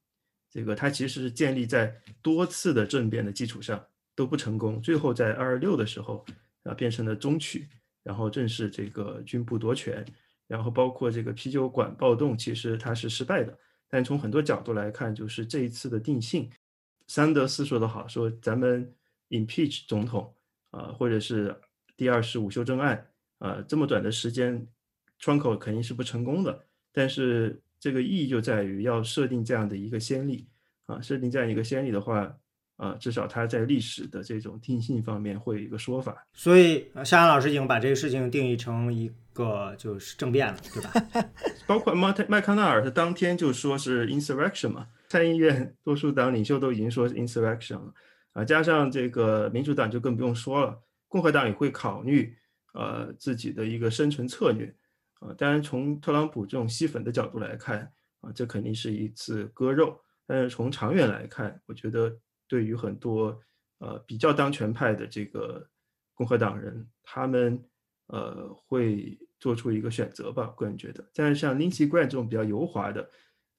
这个它其实是建立在多次的政变的基础上都不成功，最后在二二六的时候啊变成了中取，然后正式这个军部夺权。然后包括这个啤酒馆暴动，其实它是失败的。但从很多角度来看，就是这一次的定性，桑德斯说的好，说咱们 impeach 总统啊、或者是第二十五修正案啊、这么短的时间窗口肯定是不成功的。但是这个意义就在于要设定这样的一个先例啊，设定这样一个先例的话，呃，至少他在历史的这种定性方面会有一个说法。所以，夏阳老师已经把这个事情定义成一个就是政变了，对吧？包括麦麦康奈尔，他当天就说是 insurrection 嘛，参议院多数党领袖都已经说是 insurrection 了啊，加上这个民主党就更不用说了，共和党也会考虑呃自己的一个生存策略啊。当然，从特朗普这种吸粉的角度来看啊，这肯定是一次割肉。但是从长远来看，我觉得对于很多呃比较当权派的这个共和党人，他们呃会做出一个选择吧。个人觉得，但是像林奇贯这种比较油滑的，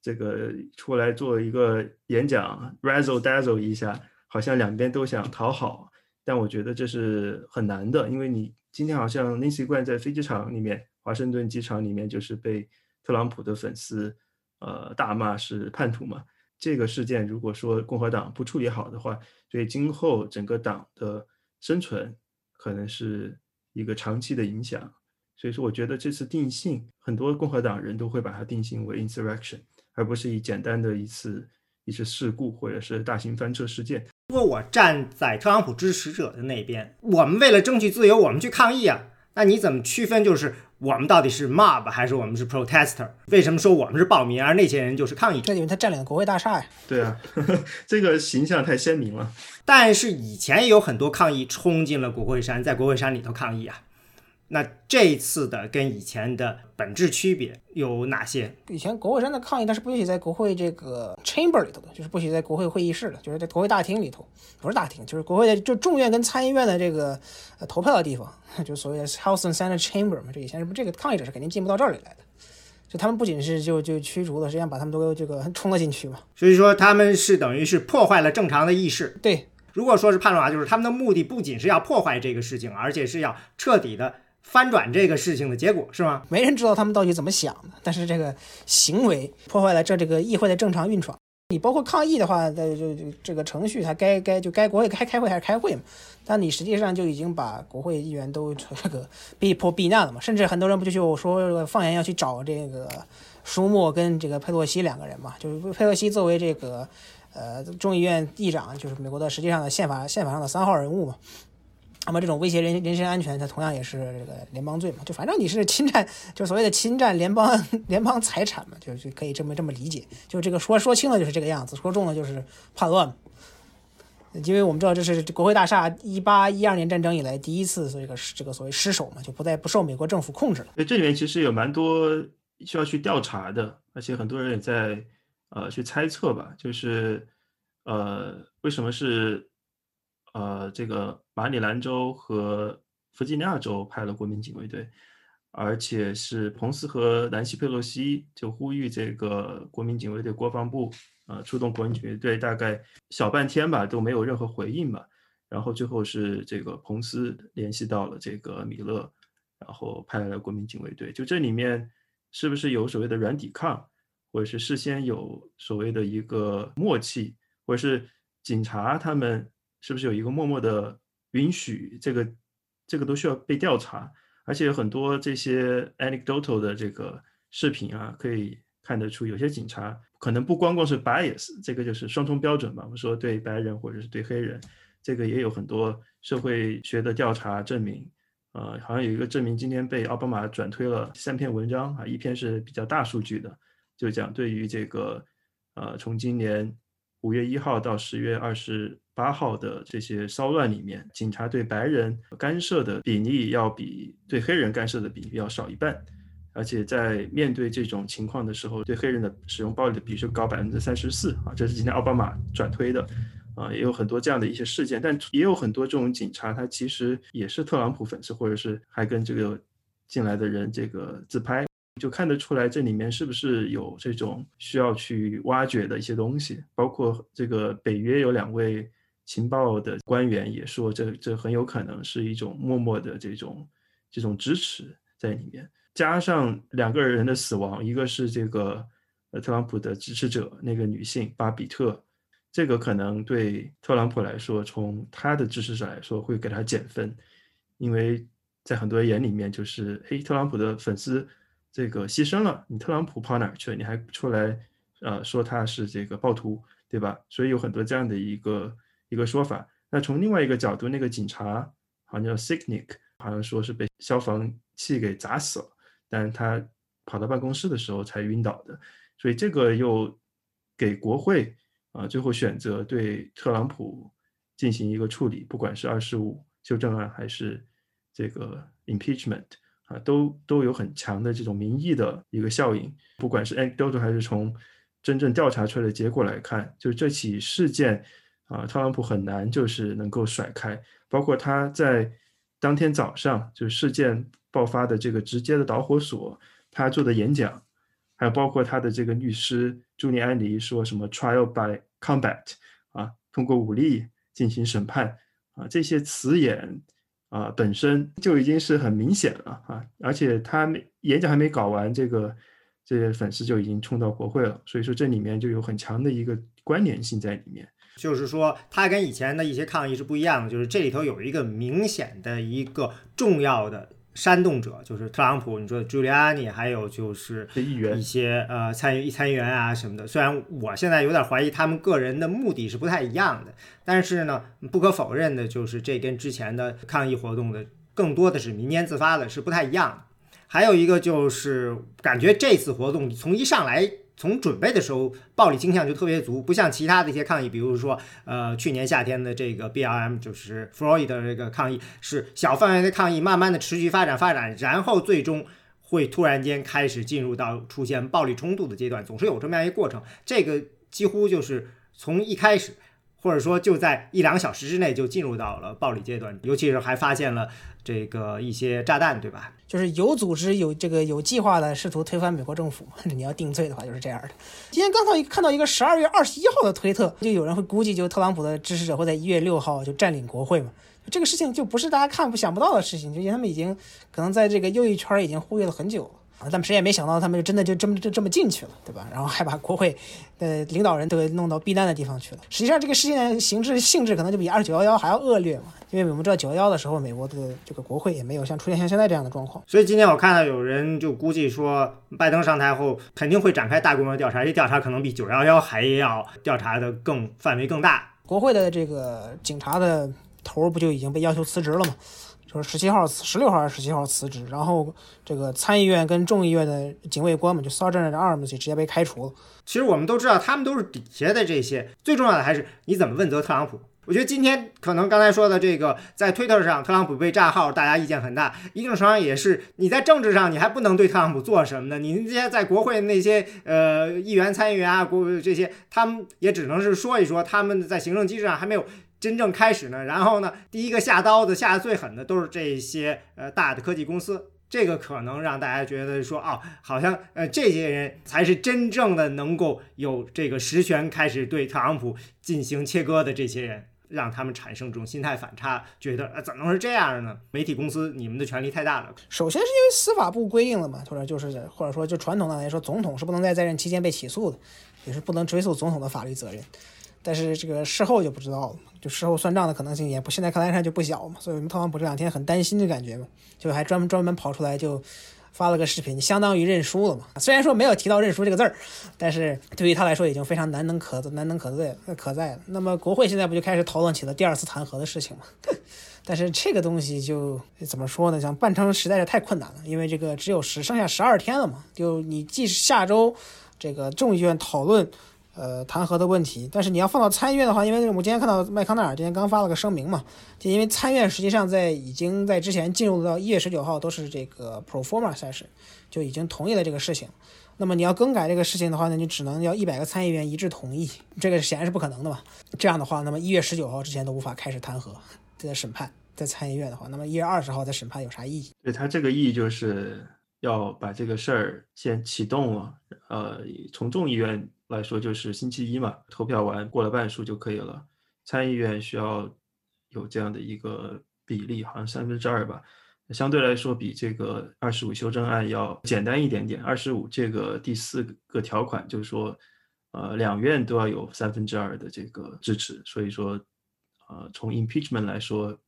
这个出来做一个演讲，razzle dazzle 一下，好像两边都想讨好，但我觉得这是很难的，因为你今天好像林奇贯在飞机场里面，华盛顿机场里面就是被特朗普的粉丝呃大骂是叛徒嘛。这个事件如果说共和党不处理好的话，对今后整个党的生存可能是一个长期的影响。所以说，我觉得这次定性，很多共和党人都会把它定性为 insurrection，而不是以简单的一次一次事故或者是大型翻车事件。如果我站在特朗普支持者的那边，我们为了争取自由，我们去抗议啊。那你怎么区分？就是我们到底是 mob 还是我们是 protester？为什么说我们是暴民，而那些人就是抗议？这因为他占领了国会大厦呀。对啊，这个形象太鲜明了。但是以前也有很多抗议冲进了国会山，在国会山里头抗议啊。那这一次的跟以前的本质区别有哪些？以前国会山的抗议，它是不允许在国会这个 chamber 里头的，就是不许在国会会议室的，就是在国会大厅里头，不是大厅，就是国会的就众院跟参议院的这个呃投票的地方，就所谓的 House and Senate chamber 嘛。这以前是不这个抗议者是肯定进不到这里来的，就他们不仅是就就驱逐了，实际上把他们都这个冲了进去嘛。所以说他们是等于是破坏了正常的议事。对，如果说是判断话，就是他们的目的不仅是要破坏这个事情，而且是要彻底的。翻转这个事情的结果是吗？没人知道他们到底怎么想的，但是这个行为破坏了这这个议会的正常运转。你包括抗议的话，这就就这个程序，它该该就该国会该开会还是开会嘛？但你实际上就已经把国会议员都这个逼迫避难了嘛？甚至很多人不就就说放言要去找这个舒默跟这个佩洛西两个人嘛？就是佩洛西作为这个呃众议院议长，就是美国的实际上的宪法宪法上的三号人物嘛。那么这种威胁人人身安全，它同样也是这个联邦罪嘛？就反正你是侵占，就所谓的侵占联邦 联邦财产嘛，就就可以这么这么理解。就这个说说轻了就是这个样子，说重了就是叛乱。因为我们知道这是国会大厦一八一二年战争以来第一次这个这个所谓失守嘛，就不再不受美国政府控制了。这里面其实有蛮多需要去调查的，而且很多人也在呃去猜测吧，就是呃为什么是。呃，这个马里兰州和弗吉尼亚州派了国民警卫队，而且是彭斯和南希·佩洛西就呼吁这个国民警卫队、国防部啊出动国民警卫队，大概小半天吧都没有任何回应吧。然后最后是这个彭斯联系到了这个米勒，然后派来了国民警卫队。就这里面是不是有所谓的软抵抗，或者是事先有所谓的一个默契，或者是警察他们？是不是有一个默默的允许？这个这个都需要被调查，而且有很多这些 anecdotal 的这个视频啊，可以看得出有些警察可能不光光是 bias，这个就是双重标准吧。我们说对白人或者是对黑人，这个也有很多社会学的调查证明。呃，好像有一个证明，今天被奥巴马转推了三篇文章啊，一篇是比较大数据的，就讲对于这个呃，从今年五月一号到十月二十。八号的这些骚乱里面，警察对白人干涉的比例要比对黑人干涉的比例要少一半，而且在面对这种情况的时候，对黑人的使用暴力的比例高百分之三十四啊，这是今天奥巴马转推的啊，也有很多这样的一些事件，但也有很多这种警察，他其实也是特朗普粉丝，或者是还跟这个进来的人这个自拍。就看得出来，这里面是不是有这种需要去挖掘的一些东西，包括这个北约有两位。情报的官员也说，这这很有可能是一种默默的这种这种支持在里面，加上两个人的死亡，一个是这个呃特朗普的支持者那个女性巴比特，这个可能对特朗普来说，从他的支持者来说会给他减分，因为在很多人眼里面就是，嘿，特朗普的粉丝这个牺牲了，你特朗普跑哪去了？你还出来呃说他是这个暴徒，对吧？所以有很多这样的一个。一个说法。那从另外一个角度，那个警察好像叫 Sicknick，好像说是被消防器给砸死了，但他跑到办公室的时候才晕倒的。所以这个又给国会啊最后选择对特朗普进行一个处理，不管是二十五修正案还是这个 impeachment。啊，都都有很强的这种民意的一个效应，不管是 anecdotal 还是从真正调查出来的结果来看，就是这起事件啊，特朗普很难就是能够甩开，包括他在当天早上就是事件爆发的这个直接的导火索，他做的演讲，还有包括他的这个律师朱尼安妮说什么 trial by combat 啊，通过武力进行审判啊，这些词眼。啊，本身就已经是很明显了啊，而且他演讲还没搞完，这个这些粉丝就已经冲到国会了，所以说这里面就有很强的一个关联性在里面。就是说，它跟以前的一些抗议是不一样的，就是这里头有一个明显的一个重要的。煽动者就是特朗普，你说的朱利安尼，还有就是一些呃参与参议员啊什么的。虽然我现在有点怀疑他们个人的目的是不太一样的，但是呢，不可否认的就是这跟之前的抗议活动的更多的是民间自发的，是不太一样的。还有一个就是感觉这次活动从一上来。从准备的时候，暴力倾向就特别足，不像其他的一些抗议，比如说，呃，去年夏天的这个 BLM，就是 Freud 的这个抗议，是小范围的抗议，慢慢的持续发展发展，然后最终会突然间开始进入到出现暴力冲突的阶段，总是有这么样一个过程。这个几乎就是从一开始，或者说就在一两个小时之内就进入到了暴力阶段，尤其是还发现了这个一些炸弹，对吧？就是有组织、有这个有计划的试图推翻美国政府，你要定罪的话就是这样的。今天刚才一看到一个十二月二十一号的推特，就有人会估计，就特朗普的支持者会在一月六号就占领国会嘛？这个事情就不是大家看不想不到的事情，就因为他们已经可能在这个右翼圈已经呼吁了很久了。啊，但谁也没想到，他们就真的就这么就这么进去了，对吧？然后还把国会的领导人都给弄到避难的地方去了。实际上，这个事件形式性质可能就比二九幺幺还要恶劣嘛，因为我们知道九幺幺的时候，美国的这个国会也没有像出现像现在这样的状况。所以今天我看到有人就估计说，拜登上台后肯定会展开大规模调查，这调查可能比九幺幺还要调查的更范围更大。国会的这个警察的头不就已经被要求辞职了吗？就是十七号、十六号还是十七号辞职，然后这个参议院跟众议院的警卫官们就 Sergeant Arms 就直接被开除了。其实我们都知道，他们都是底下的这些，最重要的还是你怎么问责特朗普。我觉得今天可能刚才说的这个，在推特上特朗普被炸号，大家意见很大，一定程度上也是你在政治上你还不能对特朗普做什么呢？你这些在国会那些呃议员、参议员啊，国这些他们也只能是说一说，他们在行政机制上还没有。真正开始呢，然后呢，第一个下刀子、下的最狠的都是这些呃大的科技公司，这个可能让大家觉得说，哦，好像呃这些人才是真正的能够有这个实权开始对特朗普进行切割的这些人，让他们产生这种心态反差，觉得呃怎么能是这样的呢？媒体公司你们的权力太大了。首先是因为司法部规定了嘛，或者就是或者说就传统的来说，总统是不能在在任期间被起诉的，也是不能追溯总统的法律责任。但是这个事后就不知道了，就事后算账的可能性也不，现在看来上就不小嘛。所以我们特朗普这两天很担心的感觉嘛，就还专门专门跑出来就发了个视频，相当于认输了嘛。虽然说没有提到认输这个字儿，但是对于他来说已经非常难能可难能可在可在了。那么国会现在不就开始讨论起了第二次弹劾的事情嘛？但是这个东西就怎么说呢？想办成实在是太困难了，因为这个只有十剩下十二天了嘛。就你即使下周这个众议院讨论。呃，弹劾的问题，但是你要放到参议院的话，因为我们今天看到麦康奈尔今天刚发了个声明嘛，就因为参院实际上在已经在之前进入到一月十九号都是这个 pro forma session，就已经同意了这个事情。那么你要更改这个事情的话呢，你只能要一百个参议员一致同意，这个显然是不可能的嘛。这样的话，那么一月十九号之前都无法开始弹劾在审判，在参议院的话，那么一月二十号再审判有啥意义？对他这个意义就是要把这个事儿先启动了，呃，从众议院。来说就是星期一嘛，投票完过了半数就可以了。参议院需要有这样的一个比例，好像三分之二吧，相对来说比这个二十五修正案要简单一点点。二十五这个第四个条款就是说，呃，两院都要有三分之二的这个支持，所以说，呃，从 impeachment 来说。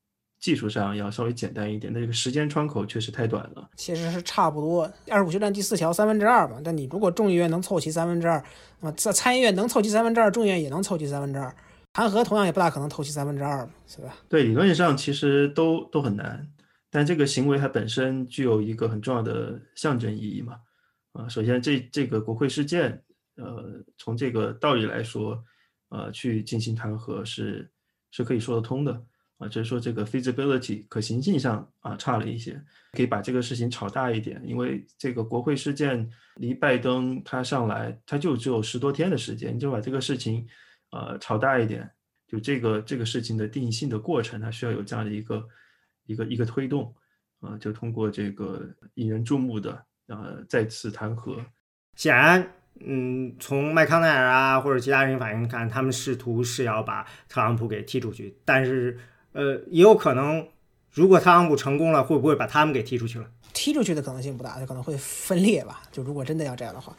技术上要稍微简单一点，那这个时间窗口确实太短了。其实是差不多，二十五修正第四条三分之二嘛。但你如果众议院能凑齐三分之二，那么在参议院能凑齐三分之二，众议院也能凑齐三分之二。弹劾同样也不大可能凑齐三分之二嘛，是吧？对，理论上其实都都很难，但这个行为它本身具有一个很重要的象征意义嘛。啊，首先这这个国会事件，呃，从这个道理来说，呃，去进行弹劾是是可以说得通的。啊，就是说这个 feasibility 可行性上啊差了一些，可以把这个事情炒大一点，因为这个国会事件离拜登他上来他就只有十多天的时间，你就把这个事情呃炒大一点，就这个这个事情的定性的过程，它需要有这样的一个一个一个推动，啊，就通过这个引人注目的呃再次弹劾。显然，嗯，从麦康奈尔啊或者其他人反应看，他们试图是要把特朗普给踢出去，但是。呃，也有可能，如果特朗普成功了，会不会把他们给踢出去了？踢出去的可能性不大，就可能会分裂吧。就如果真的要这样的话，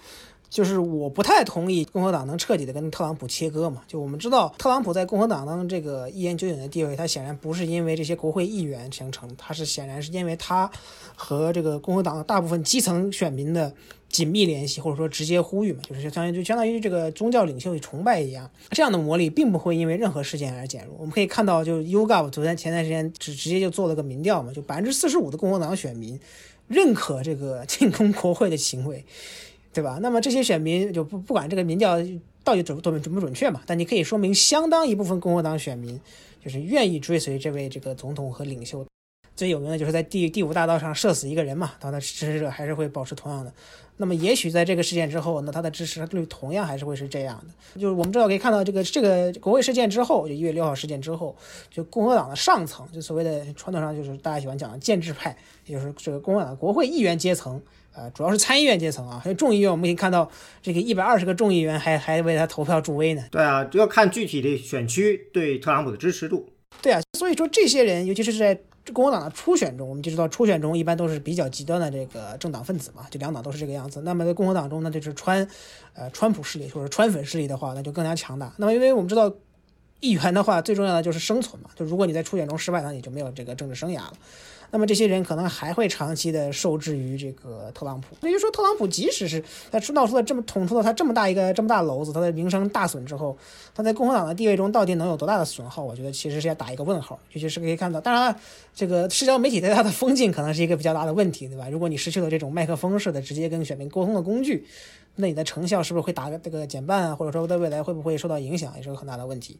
就是我不太同意共和党能彻底的跟特朗普切割嘛。就我们知道，特朗普在共和党当中这个一言九鼎的地位，他显然不是因为这些国会议员形成，他是显然是因为他和这个共和党大部分基层选民的。紧密联系，或者说直接呼吁嘛，就是相当于就相当于这个宗教领袖崇拜一样，这样的魔力并不会因为任何事件而减弱。我们可以看到，就 YouGov 昨天前段时间直直接就做了个民调嘛，就百分之四十五的共和党选民认可这个 进攻国会的行为，对吧？那么这些选民就不不管这个民调到底准不准准不准确嘛，但你可以说明相当一部分共和党选民就是愿意追随这位这个总统和领袖。最有名的就是在第第五大道上射死一个人嘛，他的支持者还是会保持同样的。那么也许在这个事件之后，那他的支持率同样还是会是这样的。就是我们知道可以看到，这个这个国会事件之后，就一月六号事件之后，就共和党的上层，就所谓的传统上就是大家喜欢讲的建制派，也就是这个共和党国会议员阶层，呃，主要是参议院阶层啊，还有众议院，我们可以看到这个一百二十个众议员还还为他投票助威呢。对啊，要看具体的选区对特朗普的支持度。对啊，所以说这些人，尤其是在。这共和党的初选中，我们就知道初选中一般都是比较极端的这个政党分子嘛，就两党都是这个样子。那么在共和党中呢，就是川，呃，川普势力或者川粉势力的话，那就更加强大。那么因为我们知道，议员的话最重要的就是生存嘛，就如果你在初选中失败，那你就没有这个政治生涯了。那么这些人可能还会长期的受制于这个特朗普。也就是说，特朗普即使是在闹出了这么捅出了他这么大一个这么大篓子，他的名声大损之后，他在共和党的地位中到底能有多大的损耗？我觉得其实是要打一个问号。尤其是可以看到，当然了，这个社交媒体对他的封禁可能是一个比较大的问题，对吧？如果你失去了这种麦克风式的直接跟选民沟通的工具，那你的成效是不是会打个这个减半啊？或者说在未来会不会受到影响，也是个很大的问题。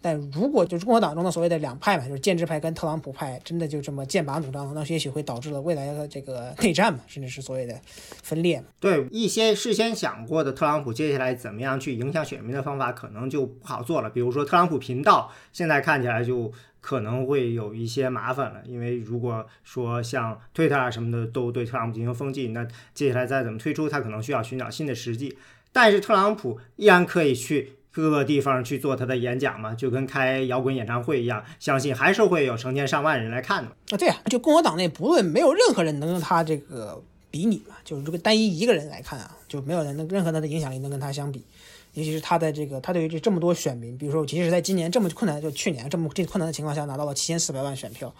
但如果就是共和党中的所谓的两派嘛，就是建制派跟特朗普派，真的就这么剑拔弩张，那也许会导致了未来的这个内战嘛，甚至是所谓的分裂。对一些事先想过的特朗普接下来怎么样去影响选民的方法，可能就不好做了。比如说特朗普频道，现在看起来就可能会有一些麻烦了，因为如果说像 Twitter 啊什么的都对特朗普进行封禁，那接下来再怎么推出，他可能需要寻找新的时机。但是特朗普依然可以去。各个地方去做他的演讲嘛，就跟开摇滚演唱会一样，相信还是会有成千上万人来看的。啊，对啊，就共和党内不论没有任何人能跟他这个比拟嘛，就是如果单一一个人来看啊，就没有人能任何他的影响力能跟他相比。尤其是他的这个，他对于这这么多选民，比如说，即使在今年这么困难，就去年这么这困难的情况下，拿到了七千四百万选票，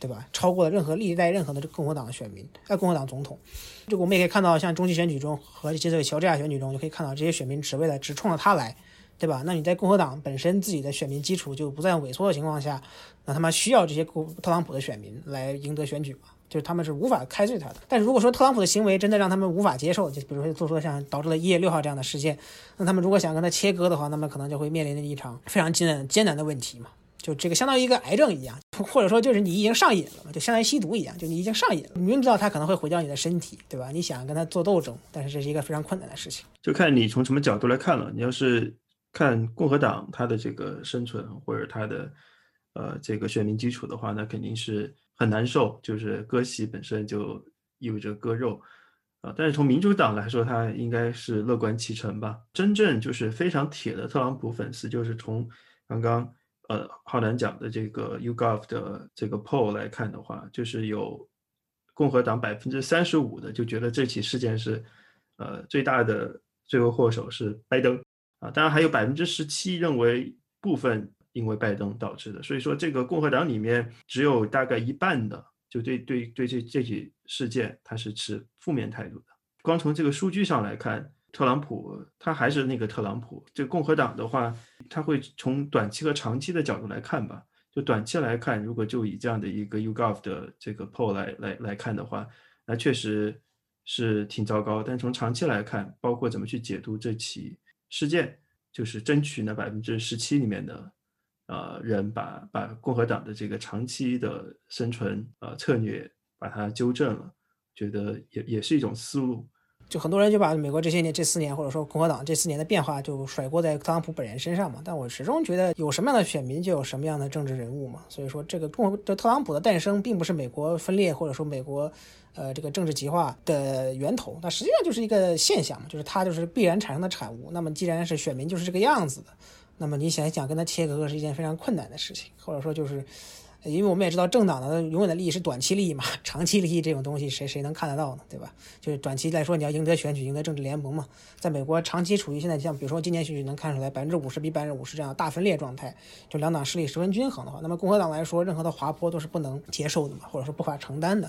对吧？超过了任何历代任何的这共和党的选民，哎，共和党总统。就我们也可以看到，像中期选举中和这个乔治亚选举中，就可以看到这些选民只为了只冲着他来。对吧？那你在共和党本身自己的选民基础就不再萎缩的情况下，那他妈需要这些特朗普的选民来赢得选举吗？就是他们是无法开罪他的。但是如果说特朗普的行为真的让他们无法接受，就比如说做出了像导致了一月六号这样的事件，那他们如果想跟他切割的话，那么可能就会面临着一场非常艰难艰难的问题嘛？就这个相当于一个癌症一样，或者说就是你已经上瘾了嘛？就相当于吸毒一样，就你已经上瘾了，明知道他可能会毁掉你的身体，对吧？你想跟他做斗争，但是这是一个非常困难的事情。就看你从什么角度来看了。你要是。看共和党它的这个生存或者它的呃这个选民基础的话，那肯定是很难受，就是割席本身就意味着割肉啊。但是从民主党来说，他应该是乐观其成吧。真正就是非常铁的特朗普粉丝，就是从刚刚呃浩南讲的这个 Ugov 的这个 poll 来看的话，就是有共和党百分之三十五的就觉得这起事件是呃最大的罪魁祸首是拜登。啊，当然还有百分之十七认为部分因为拜登导致的，所以说这个共和党里面只有大概一半的就对对对这这起事件他是持负面态度的。光从这个数据上来看，特朗普他还是那个特朗普。这共和党的话，他会从短期和长期的角度来看吧。就短期来看，如果就以这样的一个 Ugov 的这个 poll 来来来看的话，那确实是挺糟糕。但从长期来看，包括怎么去解读这起事件，就是争取那百分之十七里面的呃人把把共和党的这个长期的生存呃策略把它纠正了，觉得也也是一种思路。就很多人就把美国这些年这四年或者说共和党这四年的变化就甩锅在特朗普本人身上嘛，但我始终觉得有什么样的选民就有什么样的政治人物嘛，所以说这个共和特朗普的诞生并不是美国分裂或者说美国呃这个政治极化的源头，那实际上就是一个现象嘛，就是它就是必然产生的产物。那么既然是选民就是这个样子的，那么你想想跟他切割是一件非常困难的事情，或者说就是。因为我们也知道政党的永远的利益是短期利益嘛，长期利益这种东西谁谁能看得到呢？对吧？就是短期来说，你要赢得选举、赢得政治联盟嘛。在美国，长期处于现在像比如说今年选举能看出来百分之五十比百分之五十这样大分裂状态，就两党势力十分均衡的话，那么共和党来说，任何的滑坡都是不能接受的嘛，或者说无法承担的。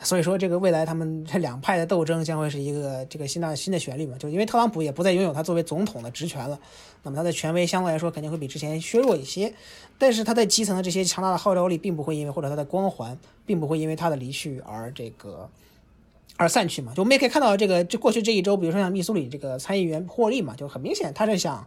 所以说，这个未来他们这两派的斗争将会是一个这个新的新的旋律嘛？就因为特朗普也不再拥有他作为总统的职权了，那么他的权威相对来说肯定会比之前削弱一些。但是他在基层的这些强大的号召力，并不会因为或者他的光环，并不会因为他的离去而这个而散去嘛？就我们也可以看到，这个这过去这一周，比如说像密苏里这个参议员霍利嘛，就很明显他是想。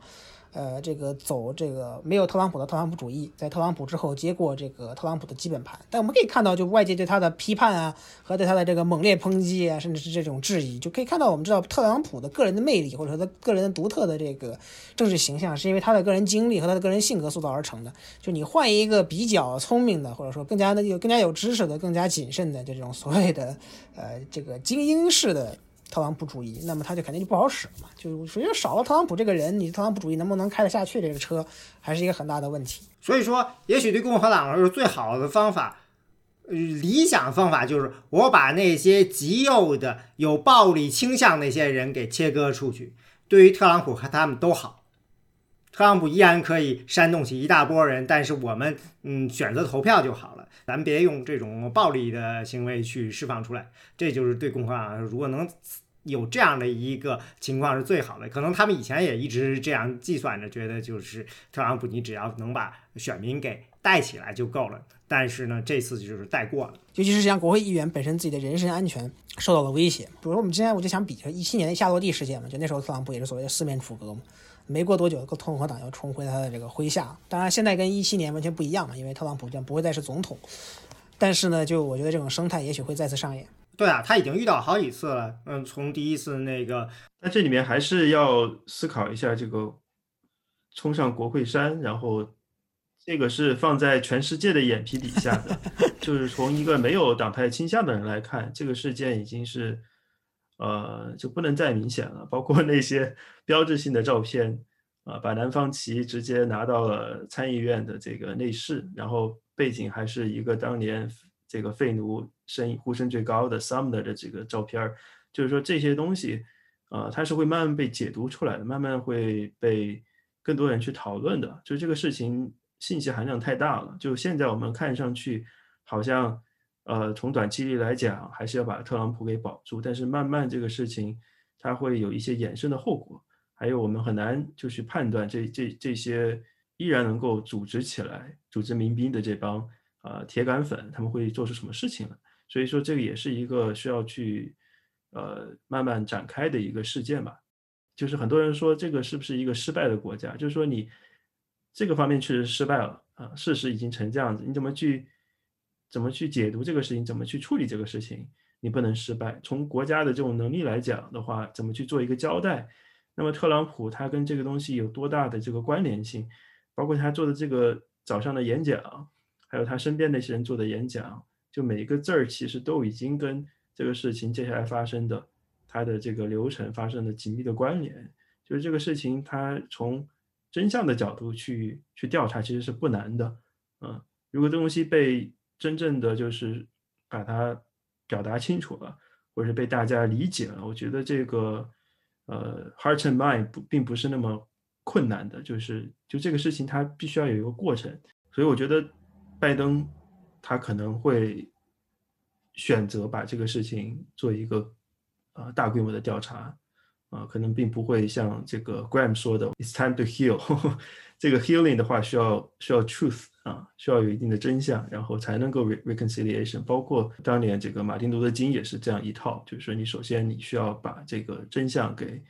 呃，这个走这个没有特朗普的特朗普主义，在特朗普之后接过这个特朗普的基本盘，但我们可以看到，就外界对他的批判啊，和对他的这个猛烈抨击啊，甚至是这种质疑，就可以看到，我们知道特朗普的个人的魅力，或者说他个人独特的这个政治形象，是因为他的个人经历和他的个人性格塑造而成的。就你换一个比较聪明的，或者说更加的有更加有知识的、更加谨慎的，就这种所谓的呃这个精英式的。特朗普主义，那么他就肯定就不好使了嘛。就所以说少了特朗普这个人，你特朗普主义能不能开得下去这个车，还是一个很大的问题。所以说，也许对共和党来说，最好的方法，理想方法就是我把那些极右的、有暴力倾向那些人给切割出去，对于特朗普和他们都好。特朗普依然可以煽动起一大波人，但是我们嗯选择投票就好了，咱别用这种暴力的行为去释放出来。这就是对共和党，如果能有这样的一个情况是最好的。可能他们以前也一直这样计算着，觉得就是特朗普你只要能把选民给带起来就够了。但是呢，这次就是带过了，尤其是像国会议员本身自己的人身安全受到了威胁。比如我们之前我就想比，就一七年的夏洛蒂事件嘛，就那时候特朗普也是所谓的四面楚歌嘛。没过多久，共和党又重回他的这个麾下。当然，现在跟一七年完全不一样嘛，因为特朗普将不会再是总统。但是呢，就我觉得这种生态也许会再次上演。对啊，他已经遇到好几次了。嗯，从第一次那个，那这里面还是要思考一下这个冲上国会山，然后这个是放在全世界的眼皮底下的，就是从一个没有党派倾向的人来看，这个事件已经是。呃，就不能再明显了。包括那些 标志性的照片，啊，把南方旗直接拿到了参议院的这个内室，然后背景还是一个当年这个废奴声呼声最高的 Sumner 的这个照片儿。就是说这些东西，啊，它是会慢慢被解读出来的，慢慢会被更多人去讨论的。就这个事情信息含量太大了。就现在我们看上去好像。呃，从短期来讲，还是要把特朗普给保住。但是慢慢这个事情，它会有一些衍生的后果，还有我们很难就去判断这这这些依然能够组织起来、组织民兵的这帮啊铁杆粉，他们会做出什么事情了。所以说，这个也是一个需要去呃慢慢展开的一个事件吧。就是很多人说这个是不是一个失败的国家？就是说你这个方面确实失败了啊，事实已经成这样子，你怎么去？怎么去解读这个事情？怎么去处理这个事情？你不能失败。从国家的这种能力来讲的话，怎么去做一个交代？那么特朗普他跟这个东西有多大的这个关联性？包括他做的这个早上的演讲，还有他身边那些人做的演讲，就每一个字儿其实都已经跟这个事情接下来发生的他的这个流程发生了紧密的关联。就是这个事情，他从真相的角度去去调查，其实是不难的。嗯，如果这东西被真正的就是把它表达清楚了，或者被大家理解了，我觉得这个呃，heart and mind 不并不是那么困难的，就是就这个事情它必须要有一个过程，所以我觉得拜登他可能会选择把这个事情做一个呃大规模的调查，啊，可能并不会像这个 Graham 说的，It's time to heal。这个 healing 的话，需要需要 truth 啊，需要有一定的真相，然后才能够 re reconciliation。包括当年这个马丁路德金也是这样一套，就是说你首先你需要把这个真相给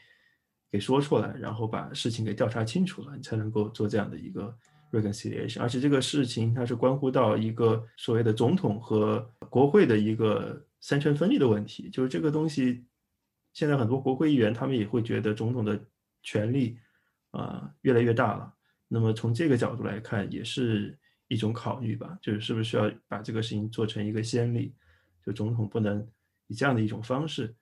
给说出来，然后把事情给调查清楚了，你才能够做这样的一个 reconciliation。而且这个事情它是关乎到一个所谓的总统和国会的一个三权分立的问题，就是这个东西。现在很多国会议员他们也会觉得总统的权力啊越来越大了。那么从这个角度来看，也是一种考虑吧，就是是不是需要把这个事情做成一个先例，就总统不能以这样的一种方式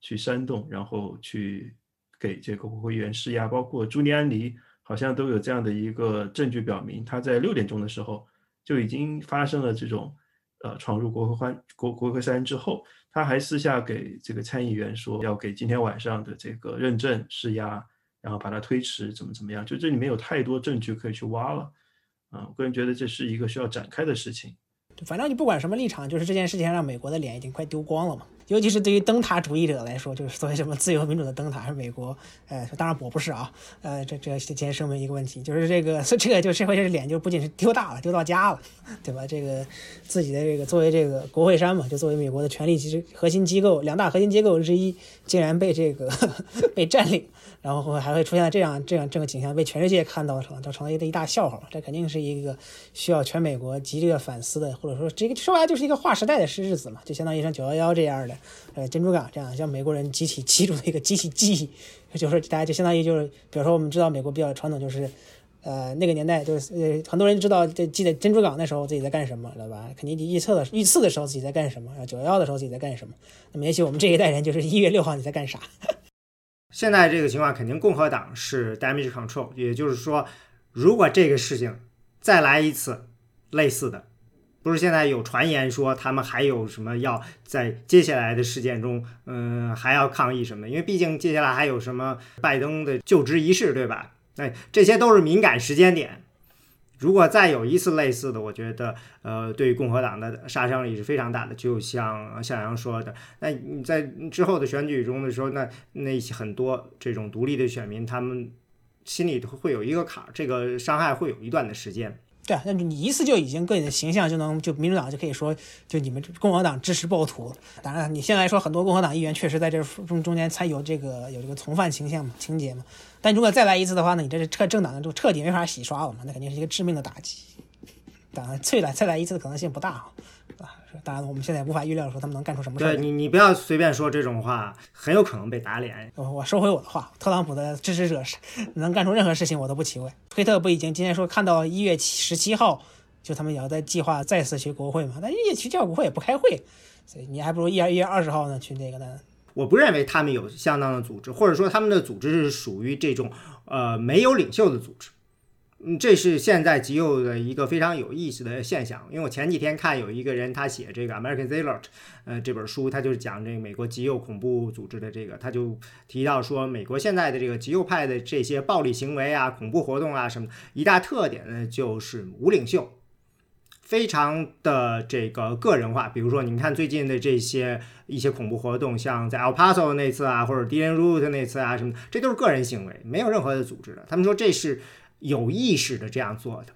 去煽动，然后去给这个国会议员施压。包括朱利安尼好像都有这样的一个证据表明，他在六点钟的时候就已经发生了这种呃闯入国会欢国国会山之后。他还私下给这个参议员说，要给今天晚上的这个认证施压，然后把它推迟，怎么怎么样？就这里面有太多证据可以去挖了，啊，我个人觉得这是一个需要展开的事情。反正你不管什么立场，就是这件事情让美国的脸已经快丢光了嘛。尤其是对于灯塔主义者来说，就是所谓什么自由民主的灯塔是美国，呃，当然我不是啊，呃，这这先声明一个问题，就是这个，这个就社会这脸就不仅是丢大了，丢到家了，对吧？这个自己的这个作为这个国会山嘛，就作为美国的权力其实核心机构两大核心机构之一，竟然被这个 被占领。然后还会出现这样这样这个景象，被全世界看到成，就成了一一大笑话。这肯定是一个需要全美国极力反思的，或者说这个说白了就是一个划时代的日子嘛，就相当于像九幺幺这样的，呃，珍珠港这样，像美国人集体记住的一个集体记忆，就是大家就相当于就是，比如说我们知道美国比较传统，就是呃那个年代就是呃很多人知道这记得珍珠港那时候自己在干什么，知道吧？肯尼迪遇刺的遇刺的时候自己在干什么，然后九幺幺的时候自己在干什么。那么也许我们这一代人就是一月六号你在干啥？现在这个情况肯定共和党是 damage control，也就是说，如果这个事情再来一次类似的，不是现在有传言说他们还有什么要在接下来的事件中，嗯，还要抗议什么？因为毕竟接下来还有什么拜登的就职仪式，对吧？那这些都是敏感时间点。如果再有一次类似的，我觉得，呃，对共和党的杀伤力是非常大的。就像向阳说的，那你在之后的选举中的时候，那那些很多这种独立的选民，他们心里会有一个坎儿，这个伤害会有一段的时间。对，那你一次就已经个人的形象就能就民主党就可以说，就你们共和党支持暴徒。当然，你现在说很多共和党议员确实在这中中间才有这个有这个从犯倾向嘛情节嘛。但如果再来一次的话呢？你这是彻政党就彻底没法洗刷了嘛？那肯定是一个致命的打击。当然，再来再来一次的可能性不大啊。当然，我们现在也无法预料说他们能干出什么事对你，你不要随便说这种话，很有可能被打脸。我我收回我的话，特朗普的支持者是能干出任何事情，我都不奇怪。推特不已经今天说看到一月十七号，就他们也要在计划再次去国会嘛？但一去叫国会也不开会，所以你还不如一月一月二十号呢去那个呢。我不认为他们有相当的组织，或者说他们的组织是属于这种呃没有领袖的组织。嗯，这是现在极右的一个非常有意思的现象。因为我前几天看有一个人他写这个《American Zealot》呃这本书，他就是讲这个美国极右恐怖组织的这个，他就提到说，美国现在的这个极右派的这些暴力行为啊、恐怖活动啊什么，一大特点呢就是无领袖。非常的这个个人化，比如说，你们看最近的这些一些恐怖活动，像在 El Paso 那次啊，或者 d i a n Root 那次啊，什么，这都是个人行为，没有任何的组织的。他们说这是有意识的这样做的，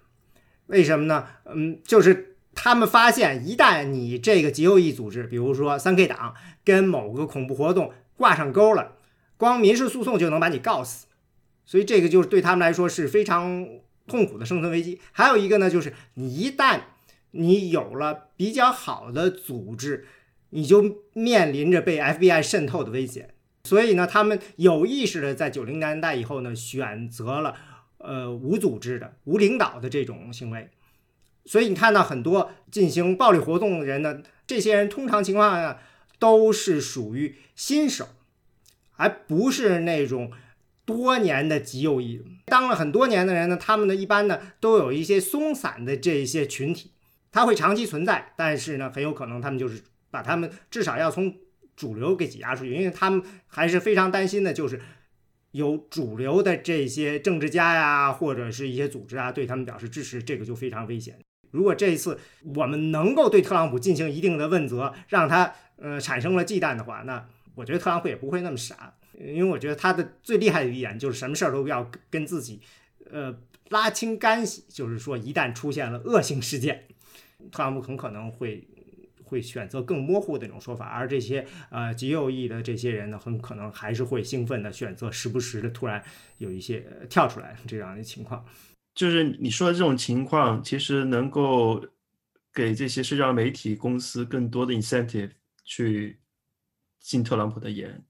为什么呢？嗯，就是他们发现，一旦你这个极右翼组织，比如说三 K 党，跟某个恐怖活动挂上钩了，光民事诉讼就能把你告死，所以这个就是对他们来说是非常痛苦的生存危机。还有一个呢，就是你一旦你有了比较好的组织，你就面临着被 FBI 渗透的危险。所以呢，他们有意识的在九零年代以后呢，选择了呃无组织的、无领导的这种行为。所以你看到很多进行暴力活动的人呢，这些人通常情况下都是属于新手，还不是那种多年的极右翼。当了很多年的人呢，他们呢一般呢都有一些松散的这些群体。它会长期存在，但是呢，很有可能他们就是把他们至少要从主流给挤压出去，因为他们还是非常担心的，就是有主流的这些政治家呀，或者是一些组织啊，对他们表示支持，这个就非常危险。如果这一次我们能够对特朗普进行一定的问责，让他呃产生了忌惮的话，那我觉得特朗普也不会那么傻。因为我觉得他的最厉害的一点就是什么事儿都要跟自己，呃，拉清干系。就是说，一旦出现了恶性事件，特朗普很可能会会选择更模糊的那种说法，而这些呃极右翼的这些人呢，很可能还是会兴奋的选择时不时的突然有一些跳出来这样的情况。就是你说的这种情况，其实能够给这些社交媒体公司更多的 incentive 去进特朗普的言。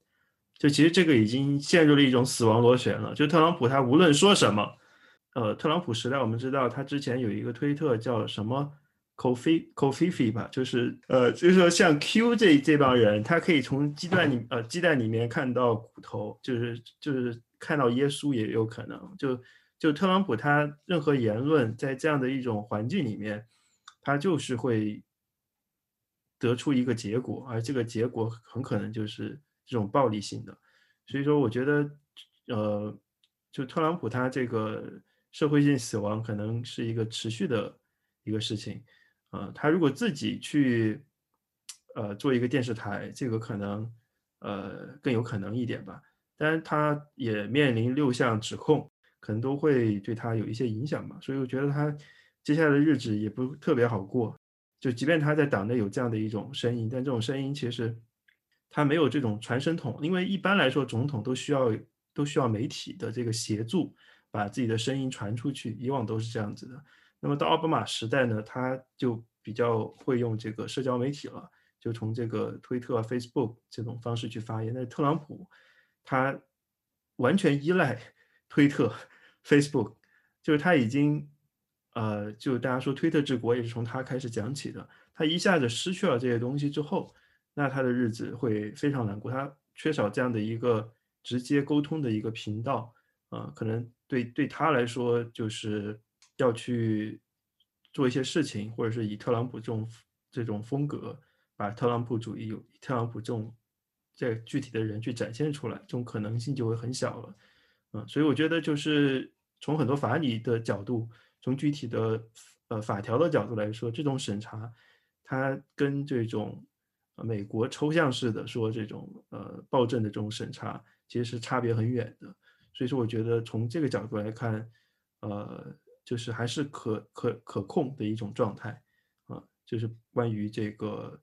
就其实这个已经陷入了一种死亡螺旋了。就特朗普他无论说什么，呃，特朗普时代我们知道他之前有一个推特叫什么 “coffee coffee” 吧，就是呃，就是说像 Q 这这帮人，他可以从鸡蛋里呃鸡蛋里面看到骨头，就是就是看到耶稣也有可能。就就特朗普他任何言论在这样的一种环境里面，他就是会得出一个结果，而这个结果很可能就是。这种暴力性的，所以说我觉得，呃，就特朗普他这个社会性死亡可能是一个持续的一个事情，呃，他如果自己去，呃，做一个电视台，这个可能，呃，更有可能一点吧。当然，他也面临六项指控，可能都会对他有一些影响吧。所以我觉得他接下来的日子也不特别好过。就即便他在党内有这样的一种声音，但这种声音其实。他没有这种传声筒，因为一般来说，总统都需要都需要媒体的这个协助，把自己的声音传出去。以往都是这样子的。那么到奥巴马时代呢，他就比较会用这个社交媒体了，就从这个推特啊、Facebook 这种方式去发言。那特朗普他完全依赖 推特、Facebook，就是他已经呃，就大家说推特治国也是从他开始讲起的。他一下子失去了这些东西之后。那他的日子会非常难过，他缺少这样的一个直接沟通的一个频道，啊，可能对对他来说，就是要去做一些事情，或者是以特朗普这种这种风格，把特朗普主义有特朗普这种这具体的人去展现出来，这种可能性就会很小了，嗯，所以我觉得就是从很多法理的角度，从具体的呃法条的角度来说，这种审查，它跟这种。美国抽象式的说这种呃暴政的这种审查，其实是差别很远的。所以说，我觉得从这个角度来看，呃，就是还是可可可控的一种状态啊。就是关于这个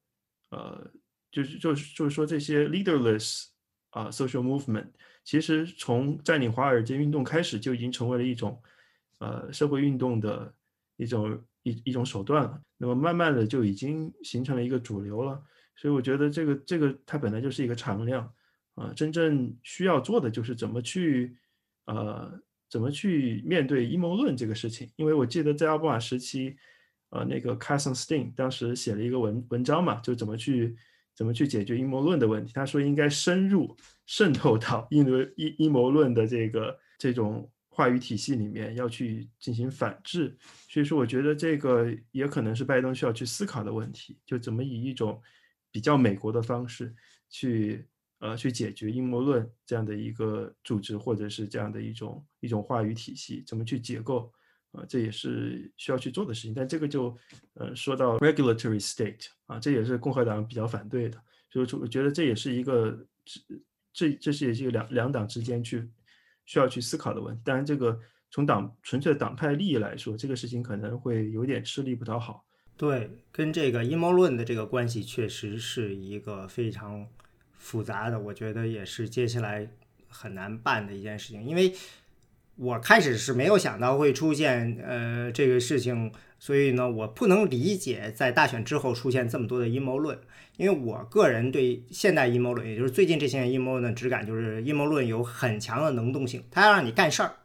呃，就是就是就是说这些 leaderless 啊 social movement，其实从占领华尔街运动开始就已经成为了一种呃社会运动的一种一一种手段了。那么慢慢的就已经形成了一个主流了。所以我觉得这个这个它本来就是一个常量啊，真正需要做的就是怎么去呃怎么去面对阴谋论这个事情。因为我记得在奥巴马时期，呃，那个 c a s s o n Stein 当时写了一个文文章嘛，就怎么去怎么去解决阴谋论的问题。他说应该深入渗透到阴阴阴谋论的这个这种话语体系里面，要去进行反制。所以说，我觉得这个也可能是拜登需要去思考的问题，就怎么以一种。比较美国的方式去呃去解决阴谋论这样的一个组织或者是这样的一种一种话语体系怎么去结构啊这也是需要去做的事情，但这个就呃说到 regulatory state 啊这也是共和党比较反对的，所以我觉得这也是一个这这是也是一个两两党之间去需要去思考的问题。当然这个从党纯粹的党派利益来说，这个事情可能会有点吃力不讨好。对，跟这个阴谋论的这个关系确实是一个非常复杂的，我觉得也是接下来很难办的一件事情。因为我开始是没有想到会出现呃这个事情，所以呢，我不能理解在大选之后出现这么多的阴谋论。因为我个人对现代阴谋论，也就是最近这些阴谋论的质感，就是阴谋论有很强的能动性，它要让你干事儿。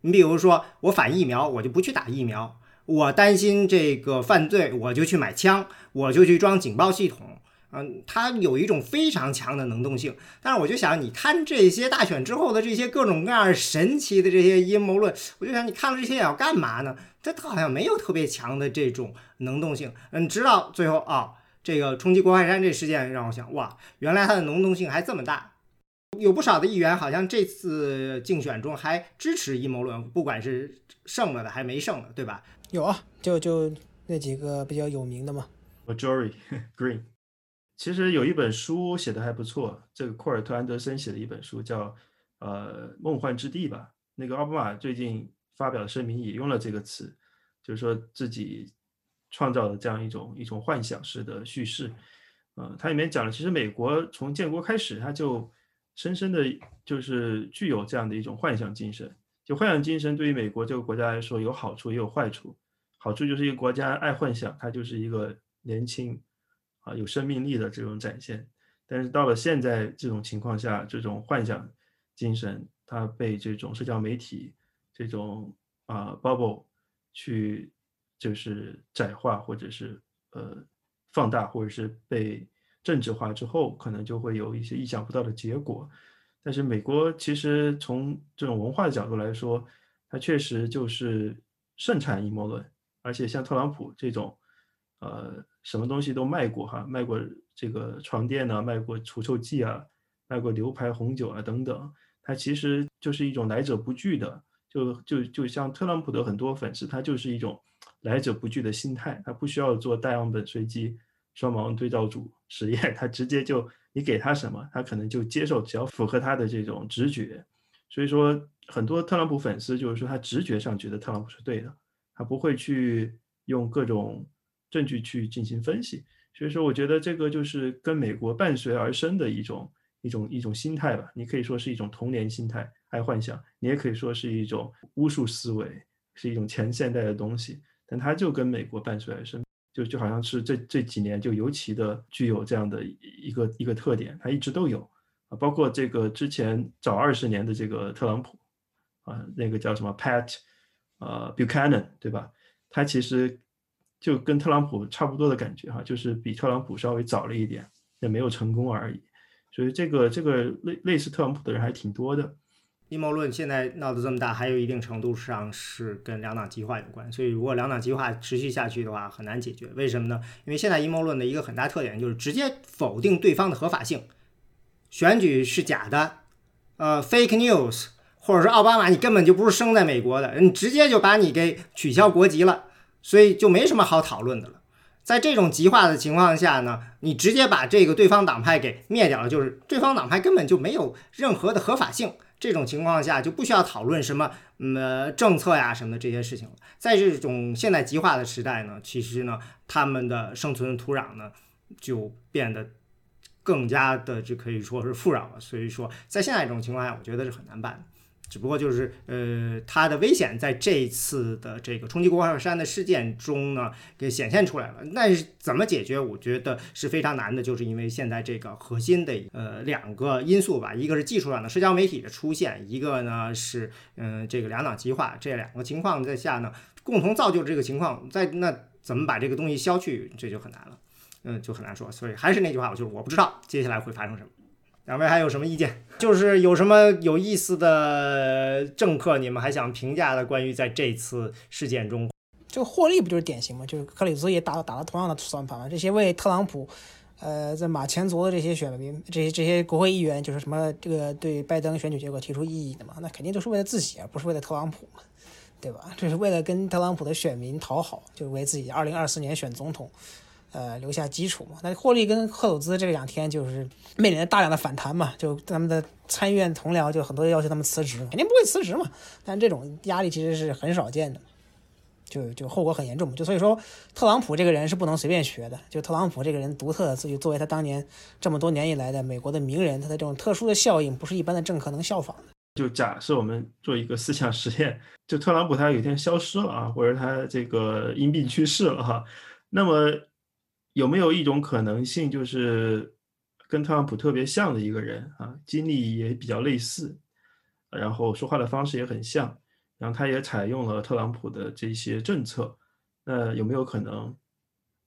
你比如说，我反疫苗，我就不去打疫苗。我担心这个犯罪，我就去买枪，我就去装警报系统。嗯，它有一种非常强的能动性。但是我就想，你看这些大选之后的这些各种各样神奇的这些阴谋论，我就想，你看了这些要干嘛呢？它好像没有特别强的这种能动性。嗯，直到最后啊，这个冲击国会山这事件让我想，哇，原来它的能动性还这么大。有不少的议员好像这次竞选中还支持阴谋论，不管是胜了的还没胜的，对吧？有啊，就就那几个比较有名的嘛。Majority Green，其实有一本书写的还不错，这个库尔特·安德森写的一本书叫呃《梦幻之地》吧。那个奥巴马最近发表的声明也用了这个词，就是说自己创造的这样一种一种幻想式的叙事。呃，它里面讲了，其实美国从建国开始，它就深深的就是具有这样的一种幻想精神。就幻想精神对于美国这个国家来说有好处也有坏处。好处就是一个国家爱幻想，它就是一个年轻啊有生命力的这种展现。但是到了现在这种情况下，这种幻想精神它被这种社交媒体这种啊 bubble 去就是窄化，或者是呃。放大或者是被政治化之后，可能就会有一些意想不到的结果。但是美国其实从这种文化的角度来说，它确实就是盛产阴谋论。而且像特朗普这种，呃，什么东西都卖过哈，卖过这个床垫啊，卖过除臭剂啊，卖过牛排、红酒啊等等，他其实就是一种来者不拒的。就就就像特朗普的很多粉丝，他就是一种。来者不拒的心态，他不需要做大样本随机双盲对照组实验，他直接就你给他什么，他可能就接受，只要符合他的这种直觉。所以说，很多特朗普粉丝就是说他直觉上觉得特朗普是对的，他不会去用各种证据去进行分析。所以说，我觉得这个就是跟美国伴随而生的一种一种一种心态吧。你可以说是一种童年心态，爱幻想；你也可以说是一种巫术思维，是一种前现代的东西。但它就跟美国伴随而生，就就好像是这这几年就尤其的具有这样的一个一个特点，它一直都有啊，包括这个之前早二十年的这个特朗普啊，那个叫什么 Pat，呃 Buchanan 对吧？他其实就跟特朗普差不多的感觉哈，就是比特朗普稍微早了一点，也没有成功而已。所以这个这个类类似特朗普的人还挺多的。阴谋论现在闹得这么大，还有一定程度上是跟两党极化有关。所以，如果两党极化持续下去的话，很难解决。为什么呢？因为现在阴谋论的一个很大特点就是直接否定对方的合法性，选举是假的，呃，fake news，或者说奥巴马你根本就不是生在美国的，你直接就把你给取消国籍了，所以就没什么好讨论的了。在这种极化的情况下呢，你直接把这个对方党派给灭掉了，就是对方党派根本就没有任何的合法性。这种情况下就不需要讨论什么呃政策呀什么的这些事情了。在这种现代极化的时代呢，其实呢，他们的生存的土壤呢就变得更加的就可以说是富饶了。所以说，在现在这种情况下，我觉得是很难办的。只不过就是，呃，它的危险在这一次的这个冲击国会山的事件中呢，给显现出来了。那怎么解决？我觉得是非常难的，就是因为现在这个核心的呃两个因素吧，一个是技术上的社交媒体的出现，一个呢是嗯这个两党极化，这两个情况在下呢，共同造就这个情况。在那怎么把这个东西消去，这就很难了，嗯，就很难说。所以还是那句话，就是我不知道接下来会发生什么。两位还有什么意见？就是有什么有意思的政客，你们还想评价的？关于在这次事件中，这个霍利不就是典型吗？就是克里斯也打打了同样的算盘嘛。这些为特朗普，呃，在马前卒的这些选民，这些这些国会议员，就是什么这个对拜登选举结果提出异议的嘛？那肯定都是为了自己，而不是为了特朗普嘛，对吧？这是为了跟特朗普的选民讨好，就为自己二零二四年选总统。呃，留下基础嘛。那霍利跟赫鲁兹这两天就是面临着大量的反弹嘛，就他们的参议院同僚就很多要求他们辞职，肯定不会辞职嘛。但这种压力其实是很少见的，就就后果很严重嘛。就所以说，特朗普这个人是不能随便学的。就特朗普这个人独特的自己，作为他当年这么多年以来的美国的名人，他的这种特殊的效应，不是一般的政客能效仿的。就假设我们做一个思想实验，就特朗普他有一天消失了啊，或者他这个因病去世了哈，那么。有没有一种可能性，就是跟特朗普特别像的一个人啊，经历也比较类似，然后说话的方式也很像，然后他也采用了特朗普的这些政策，那有没有可能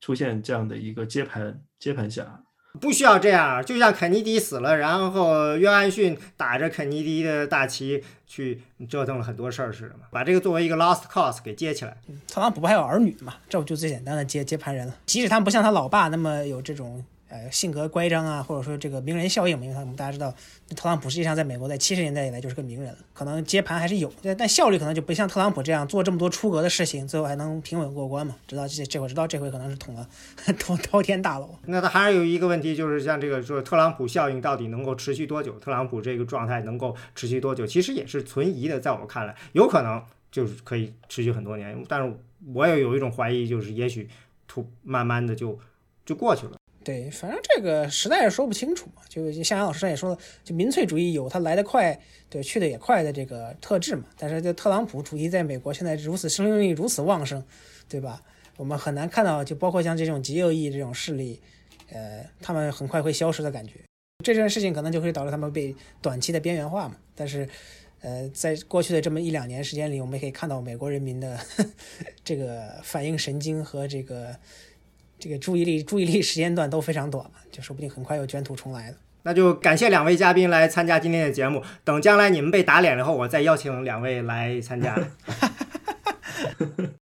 出现这样的一个接盘接盘侠？不需要这样，就像肯尼迪死了，然后约翰逊打着肯尼迪的大旗去折腾了很多事儿似的嘛，把这个作为一个 lost cause 给接起来。特朗普不还有儿女嘛？这不就最简单的接接盘人了？即使他们不像他老爸那么有这种呃性格乖张啊，或者说这个名人效应嘛，因为我们大家知道，特朗普实际上在美国在七十年代以来就是个名人了，可能接盘还是有，但但效率可能就不像特朗普这样做这么多出格的事情，最后还能平稳过关嘛。直到这这回，直到这回可能是捅了 捅滔天大楼。那他还是有一个问题，就是像这个说特朗普效应到底能够持续多久？特朗普这个状态能够持续多久？其实也是存疑的，在我看来，有可能就是可以持续很多年，但是我也有一种怀疑，就是也许突慢慢的就就过去了。对，反正这个实在是说不清楚嘛。就像杨老师也说了，就民粹主义有它来得快，对，去的也快的这个特质嘛。但是这特朗普主义在美国现在如此生命力如此旺盛，对吧？我们很难看到，就包括像这种极右翼这种势力，呃，他们很快会消失的感觉。这件事情可能就会导致他们被短期的边缘化嘛。但是，呃，在过去的这么一两年时间里，我们可以看到美国人民的 这个反应神经和这个。这个注意力注意力时间段都非常短，就说不定很快又卷土重来了。那就感谢两位嘉宾来参加今天的节目，等将来你们被打脸了后，我再邀请两位来参加。